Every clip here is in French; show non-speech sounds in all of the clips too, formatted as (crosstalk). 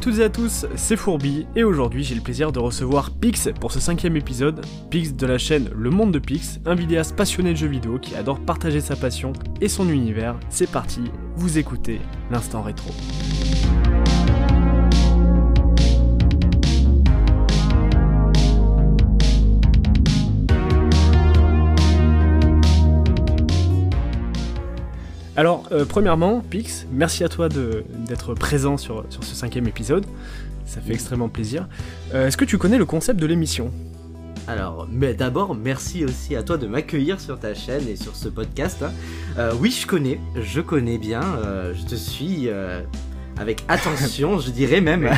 À toutes et à tous, c'est Fourbi et aujourd'hui j'ai le plaisir de recevoir Pix pour ce cinquième épisode. Pix de la chaîne Le Monde de Pix, un vidéaste passionné de jeux vidéo qui adore partager sa passion et son univers. C'est parti, vous écoutez l'instant rétro. Alors, euh, premièrement, Pix, merci à toi d'être présent sur, sur, ce cinquième épisode. Ça fait extrêmement plaisir. Euh, est-ce que tu connais le concept de l'émission? Alors, mais d'abord, merci aussi à toi de m'accueillir sur ta chaîne et sur ce podcast. Hein. Euh, oui, je connais, je connais bien, je te suis avec attention, (laughs) je dirais même.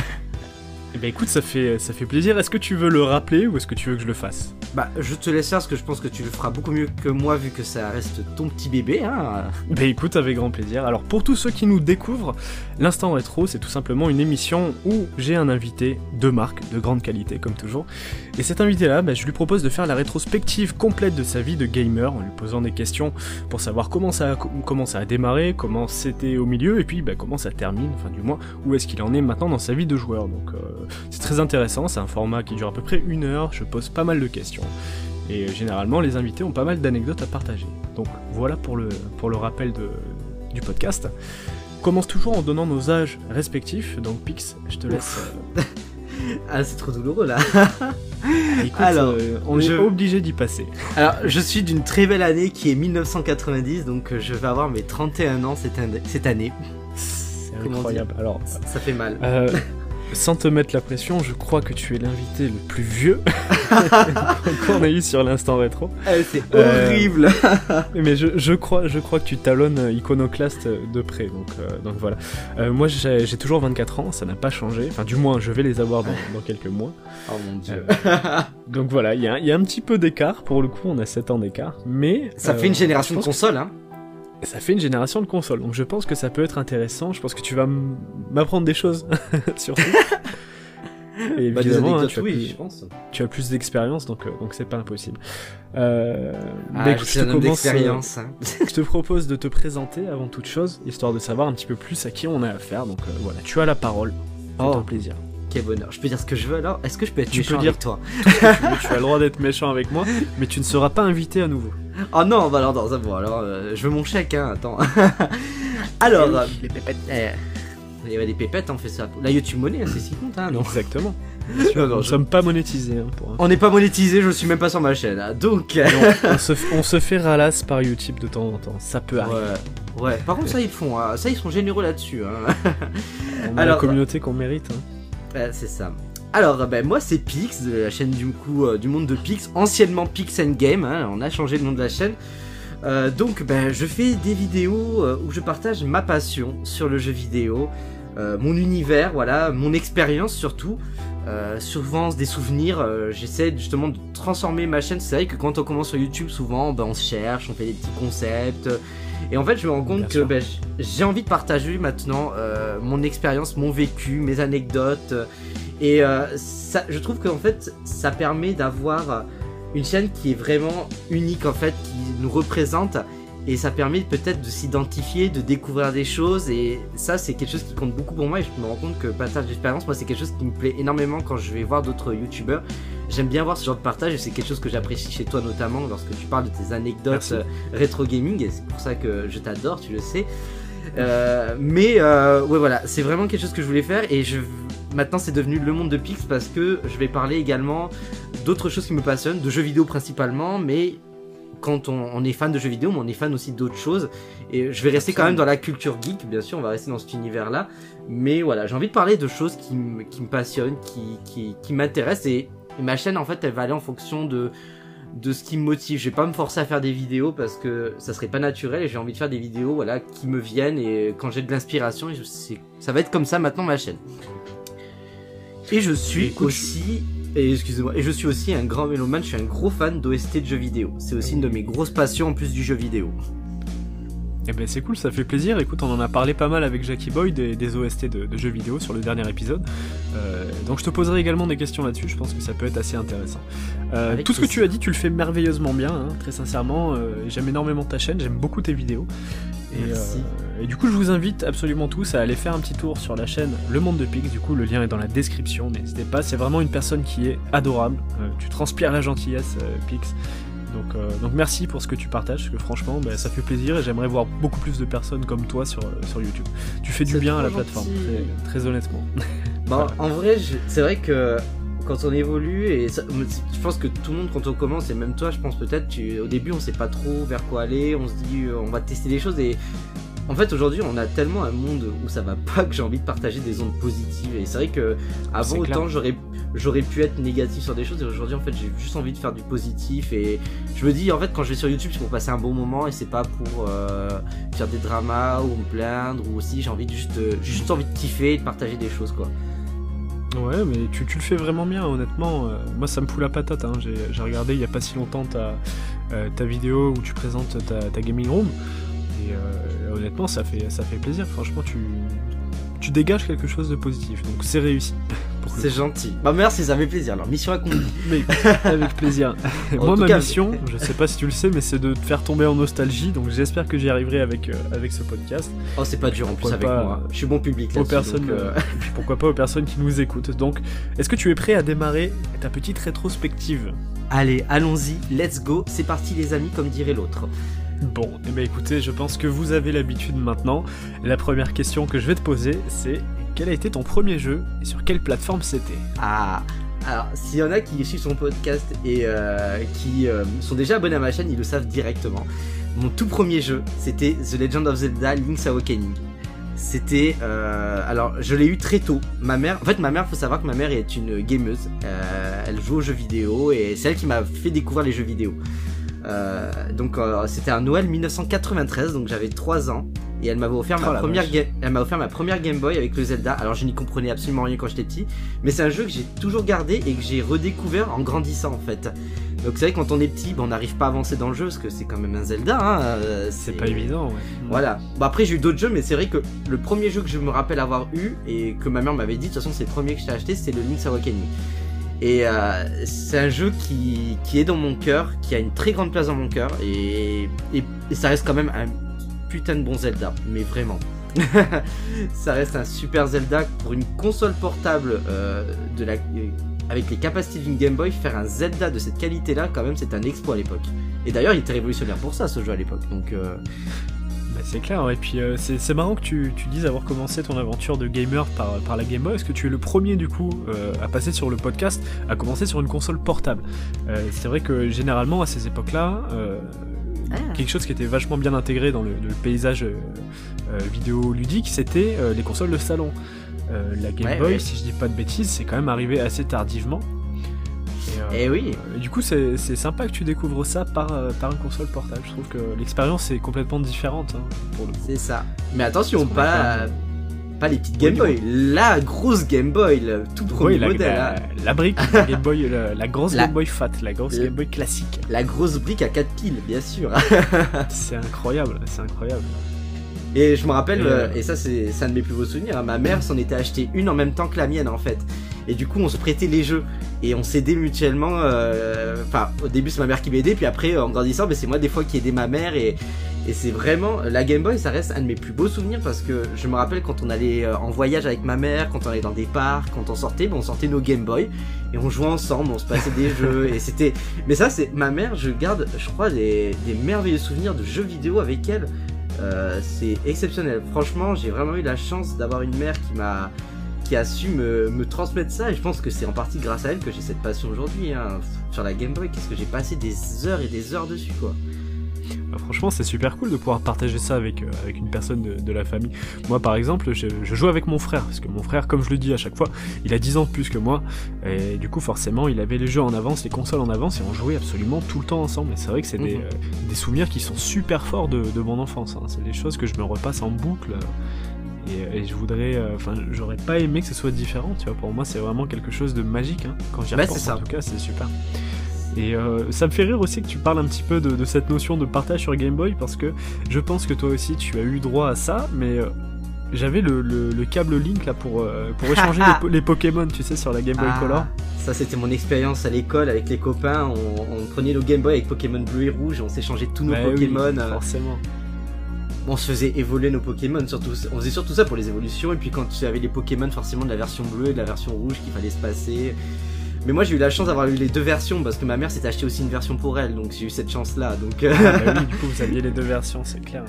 Eh ben écoute, ça fait, ça fait plaisir. Est-ce que tu veux le rappeler ou est-ce que tu veux que je le fasse? Bah, je te laisse faire parce que je pense que tu le feras beaucoup mieux que moi vu que ça reste ton petit bébé. Hein. Bah écoute, avec grand plaisir. Alors pour tous ceux qui nous découvrent, l'instant rétro, c'est tout simplement une émission où j'ai un invité de marque, de grande qualité comme toujours. Et cet invité-là, bah, je lui propose de faire la rétrospective complète de sa vie de gamer en lui posant des questions pour savoir comment ça a, comment ça a démarré, comment c'était au milieu et puis bah, comment ça termine, enfin du moins où est-ce qu'il en est maintenant dans sa vie de joueur. Donc euh, c'est très intéressant, c'est un format qui dure à peu près une heure, je pose pas mal de questions. Et généralement, les invités ont pas mal d'anecdotes à partager. Donc voilà pour le, pour le rappel de, du podcast. On commence toujours en donnant nos âges respectifs, donc Pix, je te laisse. Euh, (laughs) ah, c'est trop douloureux là. (laughs) Écoute, alors, euh, on est obligé d'y passer. Alors, je suis d'une très belle année qui est 1990, donc je vais avoir mes 31 ans cette, année. C'est incroyable. Alors, ça, fait mal. Euh, (laughs) sans te mettre la pression, je crois que tu es l'invité le plus vieux (laughs) (laughs) qu'on a eu sur l'instant rétro. Eh, c'est euh, horrible. (laughs) mais je, crois, je crois que tu talonnes Iconoclast de près, donc, euh, donc voilà. Euh, moi, j'ai toujours 24 ans, ça n'a pas changé. Enfin, du moins, je vais les avoir dans, quelques mois. Oh mon dieu. donc voilà, il y, y a, un petit peu d'écart. Pour le coup, on a 7 ans d'écart, mais ça fait une génération de consoles, hein ça fait une génération de consoles, donc je pense que ça peut être intéressant. Je pense que tu vas m'apprendre des choses, (laughs) surtout. (laughs) Et bah, évidemment, hein, tu, as plus, je pense. tu as plus d'expérience, donc euh, donc c'est pas impossible. Euh, ah, je, te commence, euh, hein. je te propose de te présenter avant toute chose, histoire de savoir un petit peu plus à qui on a affaire. Donc euh, voilà, tu as la parole. Oh, un plaisir. Quel bonheur. Je peux dire ce que je veux alors Est-ce que je peux être tu méchant peux dire avec toi (laughs) tu, as le droit d'être méchant avec moi, mais tu ne seras pas invité à nouveau. Oh non, bah alors, non, ça bon, alors euh, je veux mon chèque, hein, attends. (laughs) alors, les pépettes. Eh, il y avait des pépettes, on fait ça. La YouTube monnaie, c'est si compte, hein, non Exactement. Sûr, Nous ne sommes pas monétisés. Hein, pour... On n'est pas monétisé, je suis même pas sur ma chaîne. Hein, donc. (laughs) on, se, on, se, fait ralasse par YouTube de temps en temps. Ça peut arriver. Ouais. ouais. Par contre, ça ils font. Hein. Ça ils sont généreux là-dessus. Hein. on a Alors, la communauté qu'on mérite. Hein. C'est ça. Alors, ben, moi, c'est Pix, de la chaîne du, coup, euh, du monde de Pix, anciennement Pix and Game, hein, on a changé le nom de la chaîne. Euh, donc, ben, je fais des vidéos euh, où je partage ma passion sur le jeu vidéo, mon univers, voilà, mon expérience surtout. souvent des souvenirs, j'essaie justement de transformer ma chaîne. C'est vrai que quand on commence sur YouTube, souvent ben, on se cherche, on fait des petits concepts. Et en fait, je me rends compte que ben, j'ai envie de partager maintenant mon expérience, mon vécu, mes anecdotes. Et euh, ça, je trouve qu'en fait, ça permet d'avoir une chaîne qui est vraiment unique en fait, qui nous représente. Et ça permet peut-être de s'identifier, de découvrir des choses. Et ça, c'est quelque chose qui compte beaucoup pour moi. Et je me rends compte que partage d'expérience, moi, c'est quelque chose qui me plaît énormément quand je vais voir d'autres youtubeurs. J'aime bien voir ce genre de partage et c'est quelque chose que j'apprécie chez toi notamment lorsque tu parles de tes anecdotes euh, rétro gaming. Et c'est pour ça que je t'adore, tu le sais. Euh, mais euh, ouais, voilà, c'est vraiment quelque chose que je voulais faire. Et je maintenant c'est devenu le monde de Pix parce que je vais parler également d'autres choses qui me passionnent, de jeux vidéo principalement, mais quand on, est fan de jeux vidéo, mais on est fan aussi d'autres choses. Et je vais rester quand même dans la culture geek, bien sûr, on va rester dans cet univers-là. Mais voilà, j'ai envie de parler de choses qui, qui me passionnent, qui, qui, qui m'intéressent. Et, ma chaîne, en fait, elle va aller en fonction de, de ce qui me motive. Je vais pas me forcer à faire des vidéos parce que ça serait pas naturel et j'ai envie de faire des vidéos voilà qui me viennent et quand j'ai de l'inspiration, ça va être comme ça maintenant ma chaîne. Et je suis aussi et excusez-moi, et je suis aussi un grand mélomane, je suis un gros fan d'OST de jeux vidéo. C'est aussi une de mes grosses passions en plus du jeu vidéo. Eh ben c'est cool, ça fait plaisir. Écoute, on en a parlé pas mal avec Jackie Boy des, OST de, jeux vidéo sur le dernier épisode. Euh, donc je te poserai également des questions là-dessus, je pense que ça peut être assez intéressant. Euh, tout ce que tu as dit, tu le fais merveilleusement bien, hein, très sincèrement. Euh, j'aime énormément ta chaîne, j'aime beaucoup tes vidéos. Et, et, du coup, je vous invite absolument tous à aller faire un petit tour sur la chaîne Le Monde de Pix. Du coup, le lien est dans la description. N'hésitez pas, c'est vraiment une personne qui est adorable. tu transpires la gentillesse, Pix. Donc, euh, donc merci pour ce que tu partages, parce que franchement, bah, ça fait plaisir et j'aimerais voir beaucoup plus de personnes comme toi sur, sur YouTube. Tu fais du bien à la plateforme, très, honnêtement. (laughs) Bah, En vrai, c'est vrai que quand on évolue, et je pense que tout le monde quand on commence, et même toi, je pense peut-être, au début on sait pas trop vers quoi aller, on se dit euh, on va tester des choses et en fait, aujourd'hui, on a tellement un monde où ça va pas que j'ai envie de partager des ondes positives. Et c'est vrai que avant autant, j'aurais j'aurais pu être négatif sur des choses. Et aujourd'hui, en fait, j'ai juste envie de faire du positif. Et je me dis, en fait, quand je vais sur YouTube, c'est pour passer un bon moment et c'est pas pour euh, faire des dramas ou me plaindre. Ou aussi, j'ai envie de juste, juste envie de kiffer et de partager des choses, quoi. Ouais, mais tu, tu, le fais vraiment bien, honnêtement. Euh, moi, ça me fout la patate. Hein. J'ai regardé il y a pas si longtemps ta, euh, ta vidéo où tu présentes ta, ta gaming room. Et honnêtement, ça fait, ça fait plaisir. Franchement, tu, tu dégages quelque chose de positif. Donc c'est réussi. (laughs) C'est gentil. Bah merci, ça fait plaisir. Alors mission accomplie. (laughs) mais avec plaisir. (laughs) Moi ma mission, je sais pas si tu le sais, mais c'est de te faire tomber en nostalgie. Donc j'espère que j'y arriverai avec euh, avec ce podcast. Oh c'est pas dur en plus avec moi. Je suis bon public. Aux personnes, euh, euh, pourquoi pas aux personnes qui nous écoutent. Donc est-ce que tu es prêt à démarrer ta petite rétrospective? Allez, allons-y, let's go. C'est parti les amis, comme dirait l'autre. Bon, eh bien écoutez, je pense que vous avez l'habitude maintenant. La première question que je vais te poser, c'est quel a été ton premier jeu et sur quelle plateforme c'était? Ah alors, s'il y en a qui suivent son podcast et euh, qui euh, sont déjà abonnés à ma chaîne, ils le savent directement. Mon tout premier jeu, c'était The Legend of Zelda Link's Awakening. C'était, euh, alors, je l'ai eu très tôt. Ma mère, en fait, ma mère, faut savoir que ma mère est une gameuse. elle joue aux jeux vidéo et c'est elle qui m'a fait découvrir les jeux vidéo. Euh, donc euh, c'était un Noël 1993, donc j'avais 3 ans. Et elle m'avait offert, ma oh première elle m'a offert ma première Game Boy avec le Zelda. Alors je n'y comprenais absolument rien quand j'étais petit, mais c'est un jeu que j'ai toujours gardé et que j'ai redécouvert en grandissant en fait. Donc c'est vrai que quand on est petit, on n'arrive pas à avancer dans le jeu parce que c'est quand même un Zelda. Hein, euh, c'est pas évident. Ouais. Voilà. Bon après j'ai eu d'autres jeux, mais c'est vrai que le premier jeu que je me rappelle avoir eu et que ma mère m'avait dit, de toute façon c'est le premier que j'ai acheté, c'est le Link's Awakening. Et euh, c'est un jeu qui, est dans mon cœur, qui a une très grande place dans mon cœur, et, ça reste quand même un putain de bon Zelda, mais vraiment. (laughs) ça reste un super Zelda pour une console portable euh, la, avec les capacités d'une Game Boy, faire un Zelda de cette qualité-là, quand même, c'est un exploit à l'époque. Et d'ailleurs, il était révolutionnaire pour ça, ce jeu à l'époque. Donc, euh, c'est clair, et puis euh, c'est marrant que tu, dises avoir commencé ton aventure de gamer par, par la Game Boy. Est-ce que tu es le premier du coup euh, à passer sur le podcast, à commencer sur une console portable euh, C'est vrai que généralement à ces époques-là, ah. quelque chose qui était vachement bien intégré dans le, paysage vidéo ludique, c'était les consoles de salon. la Game Boy, si je dis pas de bêtises, c'est quand même arrivé assez tardivement. Et, eh oui. Euh, du coup, c'est sympa que tu découvres ça par, euh, par une console portable. Je trouve que l'expérience est complètement différente hein, pour le C'est ça. Mais attention, pas, pas les petites Game Boy. La grosse Game Boy, le tout premier modèle. La, la, brique, la, Game Boy, la, grosse (laughs) Game Boy Fat, la grosse Game Boy classique. La grosse brique à 4 piles, bien sûr. (laughs) c'est incroyable, c'est incroyable. Et je me rappelle, euh, et, ça c'est un de mes plus beaux souvenirs, hein, ma mère s'en était acheté une en même temps que la mienne en fait. Et du coup on se prêtait les jeux et on s'aidait mutuellement. Euh, enfin au début c'est ma mère qui m'aidait, puis après en grandissant ben, c'est moi des fois qui aidais ma mère et, et c'est vraiment la Game Boy ça reste un de mes plus beaux souvenirs parce que je me rappelle quand on allait euh, en voyage avec ma mère, quand on allait dans des parcs, quand on sortait, ben, on sortait nos Game Boy et on jouait ensemble, on se passait des (laughs) jeux et c'était. Mais ça c'est ma mère, je garde je crois des, des merveilleux souvenirs de jeux vidéo avec elle. Euh, c'est exceptionnel. Franchement, j'ai vraiment eu la chance d'avoir une mère qui m'a qui a su me, transmettre ça et je pense que c'est en partie grâce à elle que j'ai cette passion aujourd'hui hein. sur la Game Boy qu'est-ce que j'ai passé des heures et des heures dessus quoi bah, franchement, c'est super cool de pouvoir partager ça avec, euh, avec une personne de, la famille. Moi, par exemple, je, joue avec mon frère, parce que mon frère, comme je le dis à chaque fois, il a 10 ans de plus que moi, et du coup, forcément, il avait les jeux en avance, les consoles en avance, et on jouait absolument tout le temps ensemble. Et c'est vrai que c'est des, mhm. euh, des, souvenirs qui sont super forts de, de mon enfance. Hein. C'est des choses que je me repasse en boucle. Et, je voudrais, euh, enfin, j'aurais pas aimé que ce soit différent, tu vois. Pour moi, c'est vraiment quelque chose de magique, hein. quand j'y repense. En tout cas, c'est super. Et euh, ça me fait rire aussi que tu parles un petit peu de, cette notion de partage sur Game Boy parce que je pense que toi aussi tu as eu droit à ça, mais euh, j'avais le, câble Link là pour, euh, pour (laughs) échanger les, Pokémon, tu sais, sur la Game Boy ah, Color. Ça c'était mon expérience à l'école avec les copains. On, prenait nos Game Boy avec Pokémon bleu et rouge, on s'échangeait tous nos bah Pokémon. forcément. On se faisait évoluer nos Pokémon, surtout, on faisait surtout ça pour les évolutions, et puis quand tu avais les Pokémon forcément de la version bleue et de la version rouge qu'il fallait se passer. Mais moi j'ai eu la chance d'avoir eu les deux versions parce que ma mère s'était acheté aussi une version pour elle, donc j'ai eu cette chance là. Donc ah, bah oui, du coup vous aviez les deux versions, c'est clair.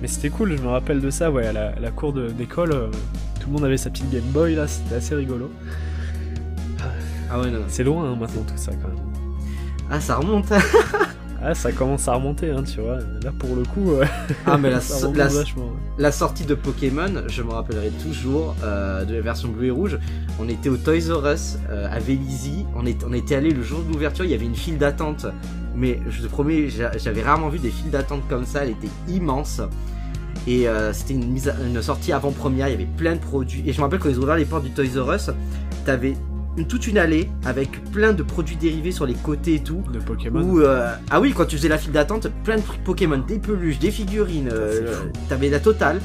Mais c'était cool, je me rappelle de ça, ouais, à la, cour d'école, euh, tout le monde avait sa petite Game Boy là, c'était assez rigolo. Ah ouais, non. C'est loin hein, maintenant tout ça quand même. Ah, ça remonte (laughs) Ah, ça commence à remonter, hein, tu vois. Là, pour le coup, euh, ah, mais la, (laughs) la, sortie de Pokémon, je me rappellerai toujours euh, de la version bleu et rouge. On était au Toys R Us euh, à Vélizy. On, est, on était allé le jour de l'ouverture. Il y avait une file d'attente. Mais je te promets, j'avais rarement vu des files d'attente comme ça. Elle était immense. Et c'était une, une sortie avant-première. Il y avait plein de produits. Et je me rappelle quand ils ont ouvert les portes du Toys R Us, t'avais toute une allée avec plein de produits dérivés sur les côtés et tout. De Pokémon. Euh, ah oui, quand tu faisais la file d'attente, plein de trucs Pokémon, des peluches, des figurines, euh, t'avais la totale.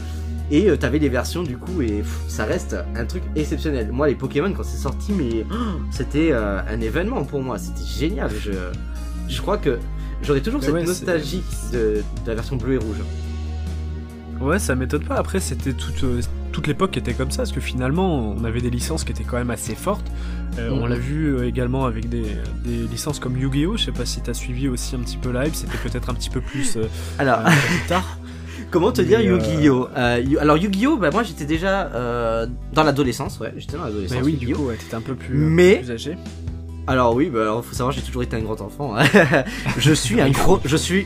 Et euh, t'avais les versions du coup, et ça reste un truc exceptionnel. Moi, les Pokémon, quand c'est sorti, mais c'était un événement pour moi, c'était génial. Je, je crois que j'aurais toujours cette nostalgie de, la version bleue et rouge. Ouais, ça m'étonne pas. Après, c'était toute, toute l'époque qui était comme ça, parce que finalement, on avait des licences qui étaient quand même assez fortes. Euh, on mhm. l'a vu euh, également avec des, licences comme Yu-Gi-Oh! Je sais pas si t'as suivi aussi un petit peu live, c'était peut-être un petit peu plus, euh, Alors... tard. (laughs) Comment te dire Yu-Gi-Oh Alors Yu-Gi-Oh, bah moi j'étais déjà dans l'adolescence, ouais, j'étais dans l'adolescence. Mais oui, du coup, ouais, t'étais un peu plus, Mais... âgé. Alors oui, bah alors faut savoir, j'ai toujours été un grand enfant. Hein. (laughs) je suis un gros, je suis,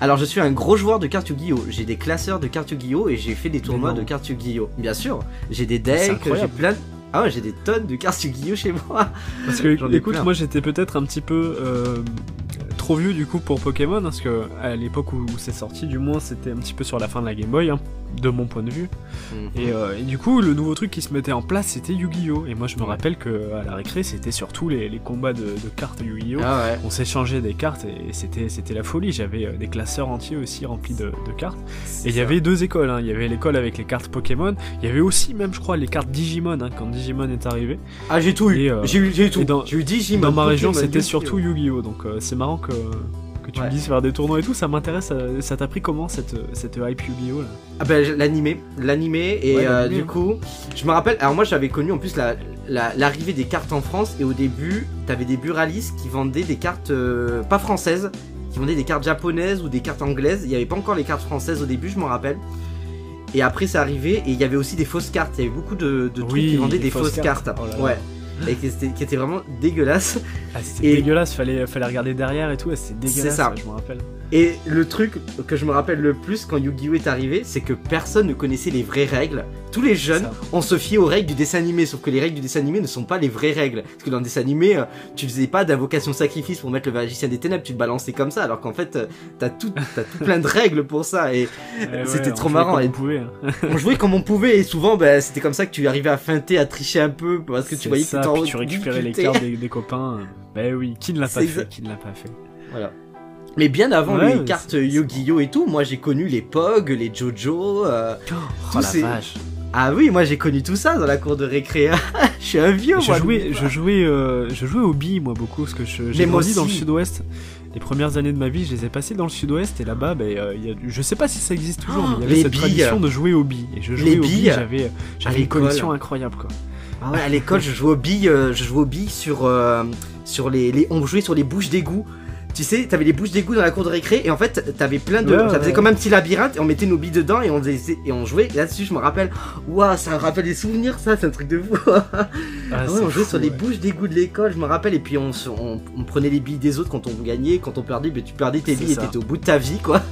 alors je suis un gros joueur de cartes Yu-Gi-Oh. J'ai des classeurs de cartes Yu-Gi-Oh et j'ai fait des tournois de cartes Yu-Gi-Oh. Bien sûr, j'ai des decks, j'ai plein. Ah ouais, j'ai des tonnes de cartes Yu-Gi-Oh chez moi. Parce que, écoute, moi j'étais peut-être un petit peu euh, trop vieux du coup pour Pokémon, hein, parce que à l'époque où, c'est sorti, du moins c'était un petit peu sur la fin de la Game Boy, hein, de mon point de vue. Mhm. Euh, et, du coup, le nouveau truc qui se mettait en place, c'était Yu-Gi-Oh! Et moi je me rappelle que à la récré, c'était surtout les, combats de, cartes Yu-Gi-Oh! Ah On s'échangeait des cartes et c'était c'était la folie. J'avais euh, des classeurs entiers aussi remplis de, cartes. Et il y avait deux écoles. Hein. Il y avait l'école avec les cartes Pokémon. Il y avait aussi même, je crois, les cartes Digimon quand Digimon est arrivé. Ah j'ai tout eu. Euh, j'ai eu tout. J'ai eu Digimon. Dans ma région, c'était surtout Yu-Gi-Oh! Donc c'est marrant que que tu me dises faire des tournois et tout, ça m'intéresse. Euh, ça t'a pris comment cette, cette hype Yu-Gi-Oh là? Ah ben l'animé, l'animé et euh, du coup, je me rappelle. Alors moi j'avais connu en plus l'arrivée des cartes en France et au début, t'avais des buralistes qui vendaient des cartes euh, pas françaises, qui vendaient des cartes japonaises ou des cartes anglaises. Il n'y avait pas encore les cartes françaises au début, je me rappelle. Et après c'est arrivé et il y avait aussi des fausses cartes. Il y avait beaucoup de, trucs qui vendaient des fausses, cartes. Oh ouais et qui était, vraiment dégueulasse. Ah, c'était dégueulasse, fallait, fallait regarder derrière et tout, c'était dégueulasse, ça. je me rappelle. Et le truc que je me rappelle le plus quand Yu-Gi-Oh est arrivé, c'est que personne ne connaissait les vraies règles. Tous les jeunes, on se fiait aux règles du dessin animé, sauf que les règles du dessin animé ne sont pas les vraies règles. Parce que dans le dessin animé, euh, tu faisais pas d'invocation sacrifice pour mettre le magicien des ténèbres, tu te balançais comme ça, alors qu'en fait, euh, t'as tout, as tout plein de (laughs) règles pour ça, et c'était trop marrant. Et on, pouvait, hein. on jouait comme on pouvait, et souvent, bah, c'était comme ça que tu arrivais à feinter, à tricher un peu, parce que tu voyais ça, que tu récupérais les cartes des, copains. Ben oui, qui ne l'a pas fait, qui ne l'a pas fait. Voilà. Mais bien avant les cartes Yu-Gi-Oh et tout, moi j'ai connu les Pog, les Jojo, euh, oh, la vache. Ah oui, moi j'ai connu tout ça dans la cour de récré. (laughs) je suis un vieux. Je jouais, je jouais, euh, je jouais au billes moi beaucoup parce que j'ai grandi dans le Sud-Ouest. Les premières années de ma vie, je les ai passées dans le Sud-Ouest et là-bas, ben, euh, y a, je sais pas si ça existe toujours, mais il y avait cette tradition de jouer au billes. Et je jouais les billes, j'avais, j'avais une collection incroyable quoi. Ah ouais, à l'école, je jouais aux billes, euh, je jouais aux billes sur, sur les, les, on jouait sur les bouches d'égout tu sais, t'avais les bouches d'égout dans la cour de récré et en fait, t'avais plein de. ça faisait comme un petit labyrinthe et on mettait nos billes dedans et on faisait et on jouait. Là-dessus, je me rappelle, waouh, ça me rappelle des souvenirs, ça, c'est un truc de fou. (laughs) ah, ah ouais, on jouait sur les bouches d'égout de l'école, je me rappelle, et puis on, on, prenait les billes des autres quand on gagnait, quand on perdait, mais tu perdais tes billes et t'étais au bout de ta vie, quoi.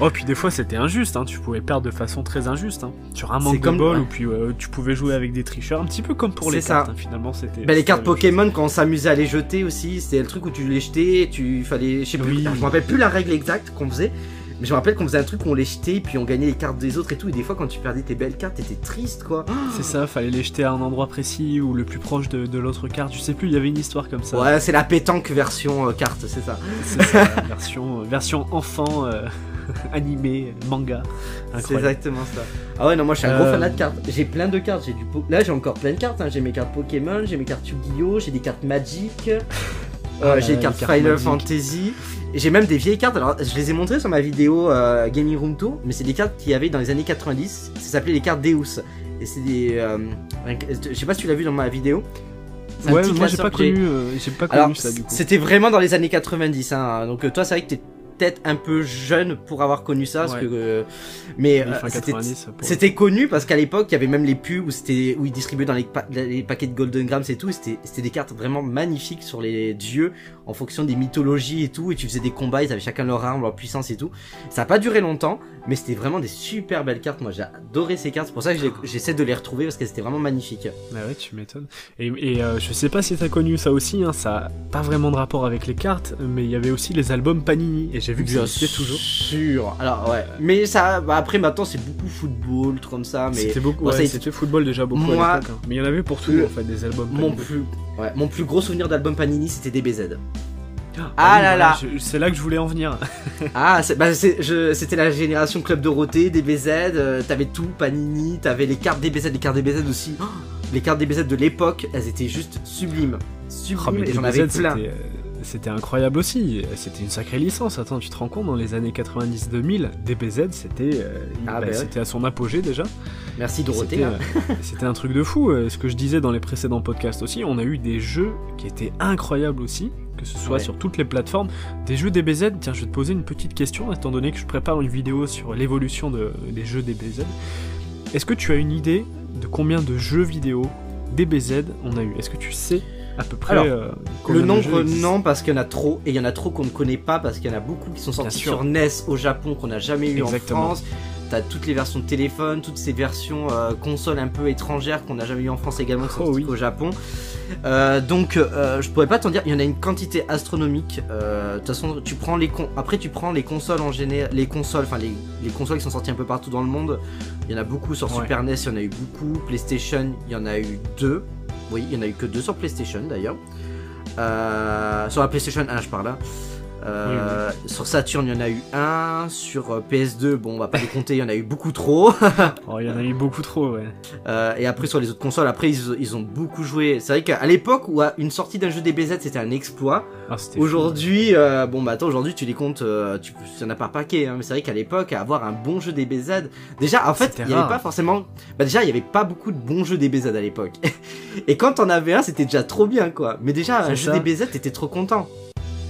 Oh, puis des fois c'était injuste, hein. tu pouvais perdre de façon très injuste. Hein. Sur un manque de bol, ou puis euh, tu pouvais jouer avec des tricheurs, un petit peu comme pour les cartes, hein, finalement. c'était. Bah, les cartes Pokémon, quand on s'amusait à les jeter aussi, c'était le truc où tu les jetais, tu fallait. Je sais plus, je me rappelle plus la règle exacte qu'on faisait. Mais je me rappelle qu'on faisait un truc où on les jetait, puis on gagnait les cartes des autres et tout. Et des fois, quand tu perdais tes belles cartes, t'étais triste, quoi. (gasps) C'est ça, fallait les jeter à un endroit précis ou le plus proche de, l'autre carte. Je sais plus, il y avait une histoire comme ça. Ouais, c'est la pétanque version euh, carte, c'est ça. C'est ça, (laughs) version, version enfant. (laughs) animé, manga. C'est exactement ça. Ah ouais, non, moi je suis un gros euh, fan de cartes. J'ai plein de cartes. J'ai du Là, j'ai encore plein de cartes. Hein. J'ai mes cartes Pokémon, j'ai mes cartes Yu-Gi-Oh, j'ai des cartes Magic. (laughs) Euh, ah, j'ai des cartes Final Fantasy. Et j'ai même des vieilles cartes. Alors, je les ai montrées sur ma vidéo euh, Gaming Room Tour, mais c'est des cartes qu'il y avait dans les années 90. Ça s'appelait les cartes Deus. Et c'est des. euh, je sais pas si tu l'as vu dans ma vidéo. Ouais, moi j'ai pas connu, euh, pas connu ça du coup. c'était vraiment dans les années 90. Hein. Donc, euh, toi, c'est vrai que t'es peut-être un peu jeune pour avoir connu ça. Parce Ouais. que, euh, mais euh, c'était 90, pour- c'était connu parce qu'à l'époque, il y avait même les pubs où c'était où ils distribuaient dans les, pa- les paquets de Golden Grams et tout. c'était des cartes vraiment magnifiques sur les dieux en fonction des mythologies et tout. Et tu faisais des combats, ils avaient chacun leur arme, leur puissance et tout. Ça a pas duré longtemps, mais c'était vraiment des super belles cartes. Moi, j'ai adoré ces cartes. C'est pour ça que j'essaie de les retrouver parce que c'était vraiment magnifique. Ah ouais, tu m'étonnes. Et, et, euh, je sais pas si t'as connu ça aussi, hein, ça a pas vraiment de rapport avec les cartes, mais il y avait aussi les albums Panini, et j'ai vu que ça existait toujours. sûr. Alors ouais, mais ça, bah, après maintenant c'est beaucoup football, comme ça. Mais C'était beaucoup, bon, ouais, ça, c'était football déjà beaucoup Moi, à l'époque. hein. Mais il y en avait pour tout le- en fait, des albums mon Panini. plus, ouais, mon plus gros souvenir d'album Panini, c'était DBZ. Ah, Ah là là. C'est là que je voulais en venir. (laughs) Ah, bah, c'était la génération Club Dorothée, DBZ, euh, t'avais tout, Panini, t'avais les cartes DBZ, les cartes DBZ aussi. Oh, (gasps) les cartes DBZ de l'époque, elles étaient juste sublimes. Sublimes, Oh, et j'en avais plein. c'était, euh, C'était incroyable aussi, c'était une sacrée licence. Attends, tu te rends compte, dans les années 90-2000, DBZ, c'était euh, Ah, bah, bah ouais. c'était à son apogée déjà. Merci Dorothée. C'était, hein. (laughs) C'était un truc de fou. Ce que je disais dans les précédents podcasts aussi, on a eu des jeux qui étaient incroyables aussi, que ce soit Ouais. sur toutes les plateformes. Des jeux DBZ, tiens, je vais te poser une petite question, étant donné que je prépare une vidéo sur l'évolution de- des jeux DBZ. Est-ce que tu as une idée de combien de jeux vidéo DBZ on a eu? Est-ce que tu sais à peu près Alors, euh, Le nombre, non, parce qu'il y en a trop, et il y en a trop qu'on ne connaît pas, parce qu'il y en a beaucoup qui sont sortis sur NES au Japon qu'on n'a jamais eu Exactement. en France. T'as toutes les versions de téléphone, toutes ces versions euh, consoles un peu étrangères qu'on n'a jamais eu en France également, qui sont Oh oui. au Japon. Euh, donc, euh, je pourrais pas t'en dire. Il y en a une quantité astronomique. Euh, De toute façon, tu prends les con... après tu prends les consoles en général, les consoles, enfin les, les consoles qui sont sorties un peu partout dans le monde. Il y en a beaucoup sur Ouais. Super NES, il y en a eu beaucoup. PlayStation, il y en a eu deux. Oui, il y en a eu que deux sur PlayStation d'ailleurs. Euh, sur la PlayStation 1, je parle là. Euh, Sur Saturn, il y en a eu un. Sur euh, PS2, bon, on va pas (laughs) les compter, il y en a eu beaucoup trop. (laughs) Oh, il y en a eu beaucoup trop, ouais. Euh, et après, sur les autres consoles, après, ils, ils ont beaucoup joué. C'est vrai qu'à l'époque où une sortie d'un jeu DBZ c'était un exploit, Ah, aujourd'hui, euh, bon, bah attends, aujourd'hui, tu les comptes, tu y en a par paquet, hein, mais c'est vrai qu'à l'époque, avoir un bon jeu DBZ, déjà, en fait, il y avait pas forcément, bah déjà, il y avait pas beaucoup de bons jeux DBZ à l'époque. (laughs) et quand t'en avais un, c'était déjà trop bien, quoi. Mais déjà, un C'est jeu ça. DBZ, t'étais trop content.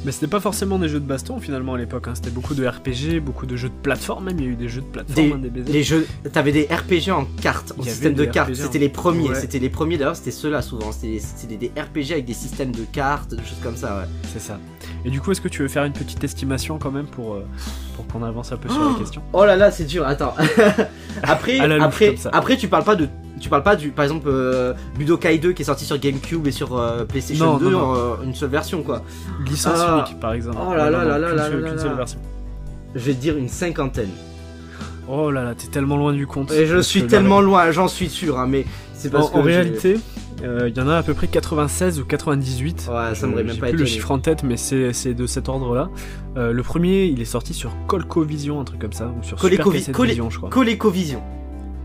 Mais c'était pas forcément des jeux de baston finalement à l'époque, hein. c'était beaucoup de RPG, beaucoup de jeux de plateforme, même il y a eu des jeux de plateforme, Des- hein, des BZ. Les jeux, t'avais des RPG en cartes, en système de cartes. En- C'était les premiers, Ouais. c'était les premiers d'ailleurs, c'était ceux-là souvent. C'était des, des RPG avec des systèmes de cartes, des choses comme ça, ouais. C'est ça. Et du coup, est-ce que tu veux faire une petite estimation quand même pour, euh, pour qu'on avance un peu sur Oh la question? Oh là là, c'est dur. Attends. (laughs) après, louche, après, après, tu parles pas de, tu parles pas du, par exemple, euh, Budokai 2 qui est sorti sur GameCube et sur euh, PlayStation Non, 2 non, non. en euh, une seule version, quoi. Licence Par exemple. Oh là là là là là. Je vais te dire une cinquantaine. Oh là là, t'es tellement loin du compte. Et je suis tellement loin, j'en suis sûr, hein, mais c'est parce En, que en réalité, euh, il y en a à peu près 96 ou 98. Ouais, ça m'aurait même pas plus le chiffre en tête, mais c'est de cet ordre-là. Euh, le premier, il est sorti sur ColecoVision, un truc comme ça, ou sur Super Colecovi- Cassette Cole- Vision, je crois. ColecoVision.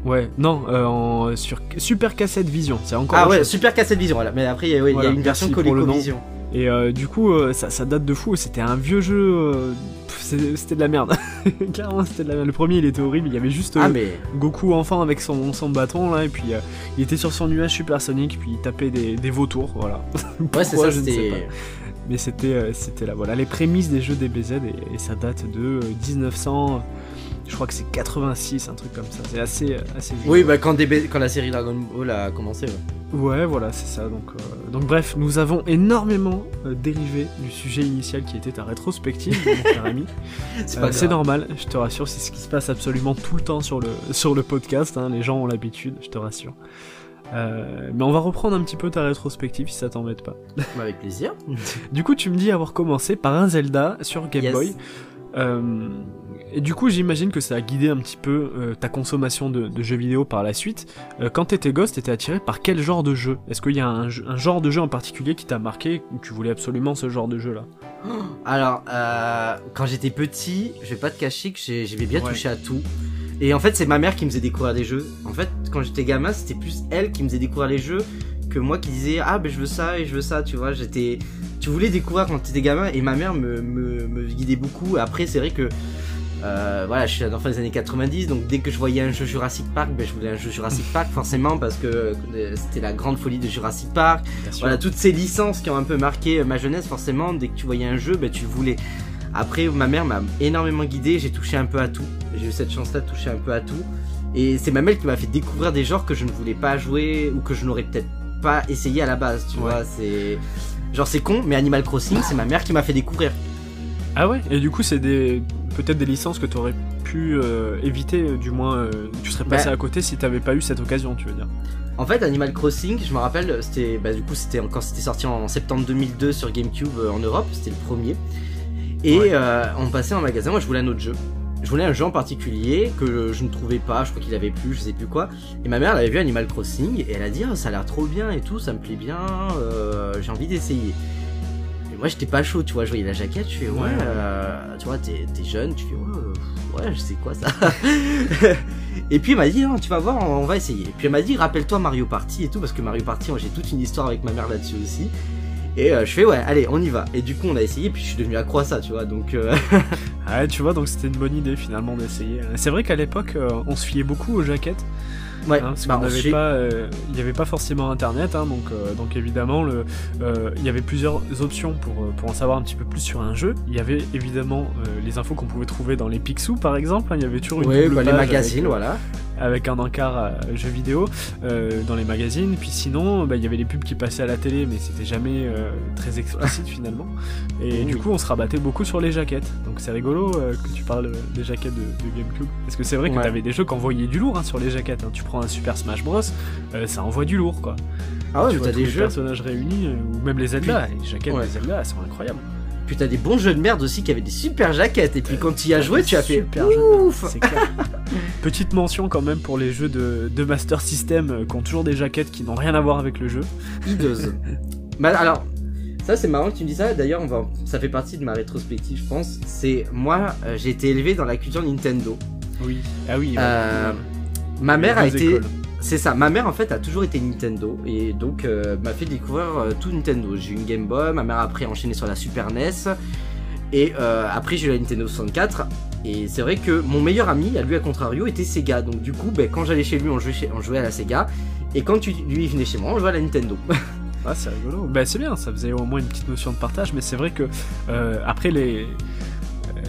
Ouais, non, euh, en, sur Super Cassette Vision, c'est encore Ah ouais, chose. Super Cassette Vision, voilà. Mais après, il y a- ouais, il y Voilà, a une version. ColecoVision. Et euh, du coup, euh, ça, ça date de fou. C'était un vieux jeu. euh, c'était de la merde. (laughs) Clairement, c'était de la merde. Le premier, il était horrible. Il y avait juste Ah mais Goku enfant avec son, son bâton là. Et puis, il était sur son nuage supersonique. Puis, il tapait des, des vautours. Voilà. (laughs) ouais, c'est ça, je ne sais pas. Mais c'était c'était là. Voilà, les prémices des jeux DBZ. Et, et ça date de euh, 1900. Je crois que c'est 86, un truc comme ça. C'est assez, euh, assez vieux. Oui, bah quand, la série Dragon Ball a commencé, ouais. Ouais, voilà, c'est ça. Donc, euh, donc bref, nous avons énormément euh, dérivé du sujet initial qui était ta rétrospective, mon (laughs) cher ami. C'est Euh, normal, je te rassure, c'est ce qui se passe absolument tout le temps sur le, sur le podcast. hein, les gens ont l'habitude, je te rassure. Euh, mais on va reprendre un petit peu ta rétrospective si ça t'embête pas. Bah, avec plaisir. (laughs) Du coup, tu me dis avoir commencé par un Zelda sur Game Yes. Boy. Euh, et du coup, j'imagine que ça a guidé un petit peu euh, ta consommation de, de jeux vidéo par la suite. Euh, quand t'étais gosse, t'étais attiré par quel genre de jeu? Est-ce qu'il y a un, genre de jeu en particulier qui t'a marqué tu voulais absolument ce genre de jeu là Alors, euh, quand j'étais petit, je vais pas te cacher que j'ai- j'aimais bien Ouais. toucher à tout. Et en fait, c'est ma mère qui me faisait découvrir des jeux. En fait, quand j'étais gamin, c'était plus elle qui me faisait découvrir les jeux que moi qui disais ah ben je veux ça et je veux ça. Tu vois, j'étais tu voulais découvrir quand t'étais gamin et ma mère me, me, me guidait beaucoup. Après, c'est vrai que euh, voilà, je suis un enfant des années 90, donc dès que je voyais un jeu Jurassic Park, ben, je voulais un jeu Jurassic Park forcément parce que euh, c'était la grande folie de Jurassic Park. Voilà, toutes ces licences qui ont un peu marqué euh, ma jeunesse, forcément, dès que tu voyais un jeu, ben, tu le voulais. Après, ma mère m'a énormément guidé, j'ai touché un peu à tout. J'ai eu cette chance-là de toucher un peu à tout. Et c'est ma mère qui m'a fait découvrir des genres que je ne voulais pas jouer ou que je n'aurais peut-être pas essayé à la base, tu vois. C'est genre c'est con, mais Animal Crossing, c'est ma mère qui m'a fait découvrir. Ah ouais Et du coup, c'est des peut-être des licences que tu aurais pu euh, éviter, euh, du moins euh, tu serais passé bah. à côté si t'avais pas eu cette occasion, tu veux dire. En fait, Animal Crossing, je me rappelle, c'était bah, du coup c'était quand c'était sorti en septembre 2002 sur GameCube en Europe, c'était le premier. Et on passait en magasin, moi je voulais un autre jeu. Je voulais un jeu en particulier que je ne trouvais pas, je crois qu'il avait plus, je sais plus quoi. Et ma mère elle avait vu Animal Crossing et elle a dit oh, ça a l'air trop bien et tout, ça me plaît bien, j'ai envie d'essayer moi j'étais pas chaud, tu vois, je voyais la jaquette, je fais ouais, euh, tu vois, t'es jeune, tu fais ouais, ouais, je sais quoi ça. (laughs) et puis elle m'a dit, non, tu vas voir, on, va essayer. Et puis elle m'a dit, rappelle-toi Mario Party et tout, parce que Mario Party, j'ai toute une histoire avec ma mère là-dessus aussi. Et euh, je fais ouais, allez, on y va. Et du coup, on a essayé, puis je suis devenu accro à ça, tu vois. Donc. Euh... (laughs) ouais, tu vois, donc c'était une bonne idée finalement d'essayer. C'est vrai qu'à l'époque, euh, on se fiait beaucoup aux jaquettes. Ouais, hein, bah, euh, il n'y avait pas forcément internet, hein, donc, euh, donc évidemment euh, il y avait plusieurs options pour, pour en savoir un petit peu plus sur un jeu. Il y avait évidemment les infos qu'on pouvait trouver dans les Picsou par exemple, hein. il y avait toujours une bah, les magazines, voilà avec un encart jeu vidéo dans les magazines. Puis sinon, bah, il y avait les pubs qui passaient à la télé, mais c'était jamais très explicite (laughs) finalement. Et du coup, on se rabattait beaucoup sur les jaquettes. Donc c'est rigolo que tu parles des jaquettes de, GameCube. Parce que c'est vrai que tu avais des jeux qui envoyaient du lourd sur les jaquettes. Tu un Super Smash Bros, euh, ça envoie du lourd quoi. Ah ouais, t'as des jeux. personnages réunis, euh, ou même les Zelda, les jaquettes des Zelda, elles sont incroyables. Puis t'as des bons jeux de merde aussi qui avaient des super jaquettes. Et puis quand tu y as joué, tu as fait ouf. (laughs) Petite mention quand même pour les jeux de, Master System euh, qui ont toujours des jaquettes qui n'ont rien à voir avec le jeu. Hideuse. (laughs) bah alors, ça c'est marrant que tu me dis ça. D'ailleurs, ça fait partie de ma rétrospective, je pense. C'est moi, j'ai été élevé dans la culture Nintendo. Oui. Ah oui. Ma mère a été. C'est ça, ma mère en fait a toujours été Nintendo et donc euh, m'a fait découvrir euh, tout Nintendo. J'ai eu une Game Boy, ma mère a après enchaîné sur la Super NES et euh, après j'ai eu la Nintendo 64 et c'est vrai que mon meilleur ami, à lui à contrario, était Sega. Donc du coup, ben, quand j'allais chez lui, on jouait, on jouait à la Sega et quand tu, lui venait chez moi, on jouait à la Nintendo. (laughs) ah c'est rigolo. Ben c'est bien, ça faisait au moins une petite notion de partage, mais c'est vrai que après les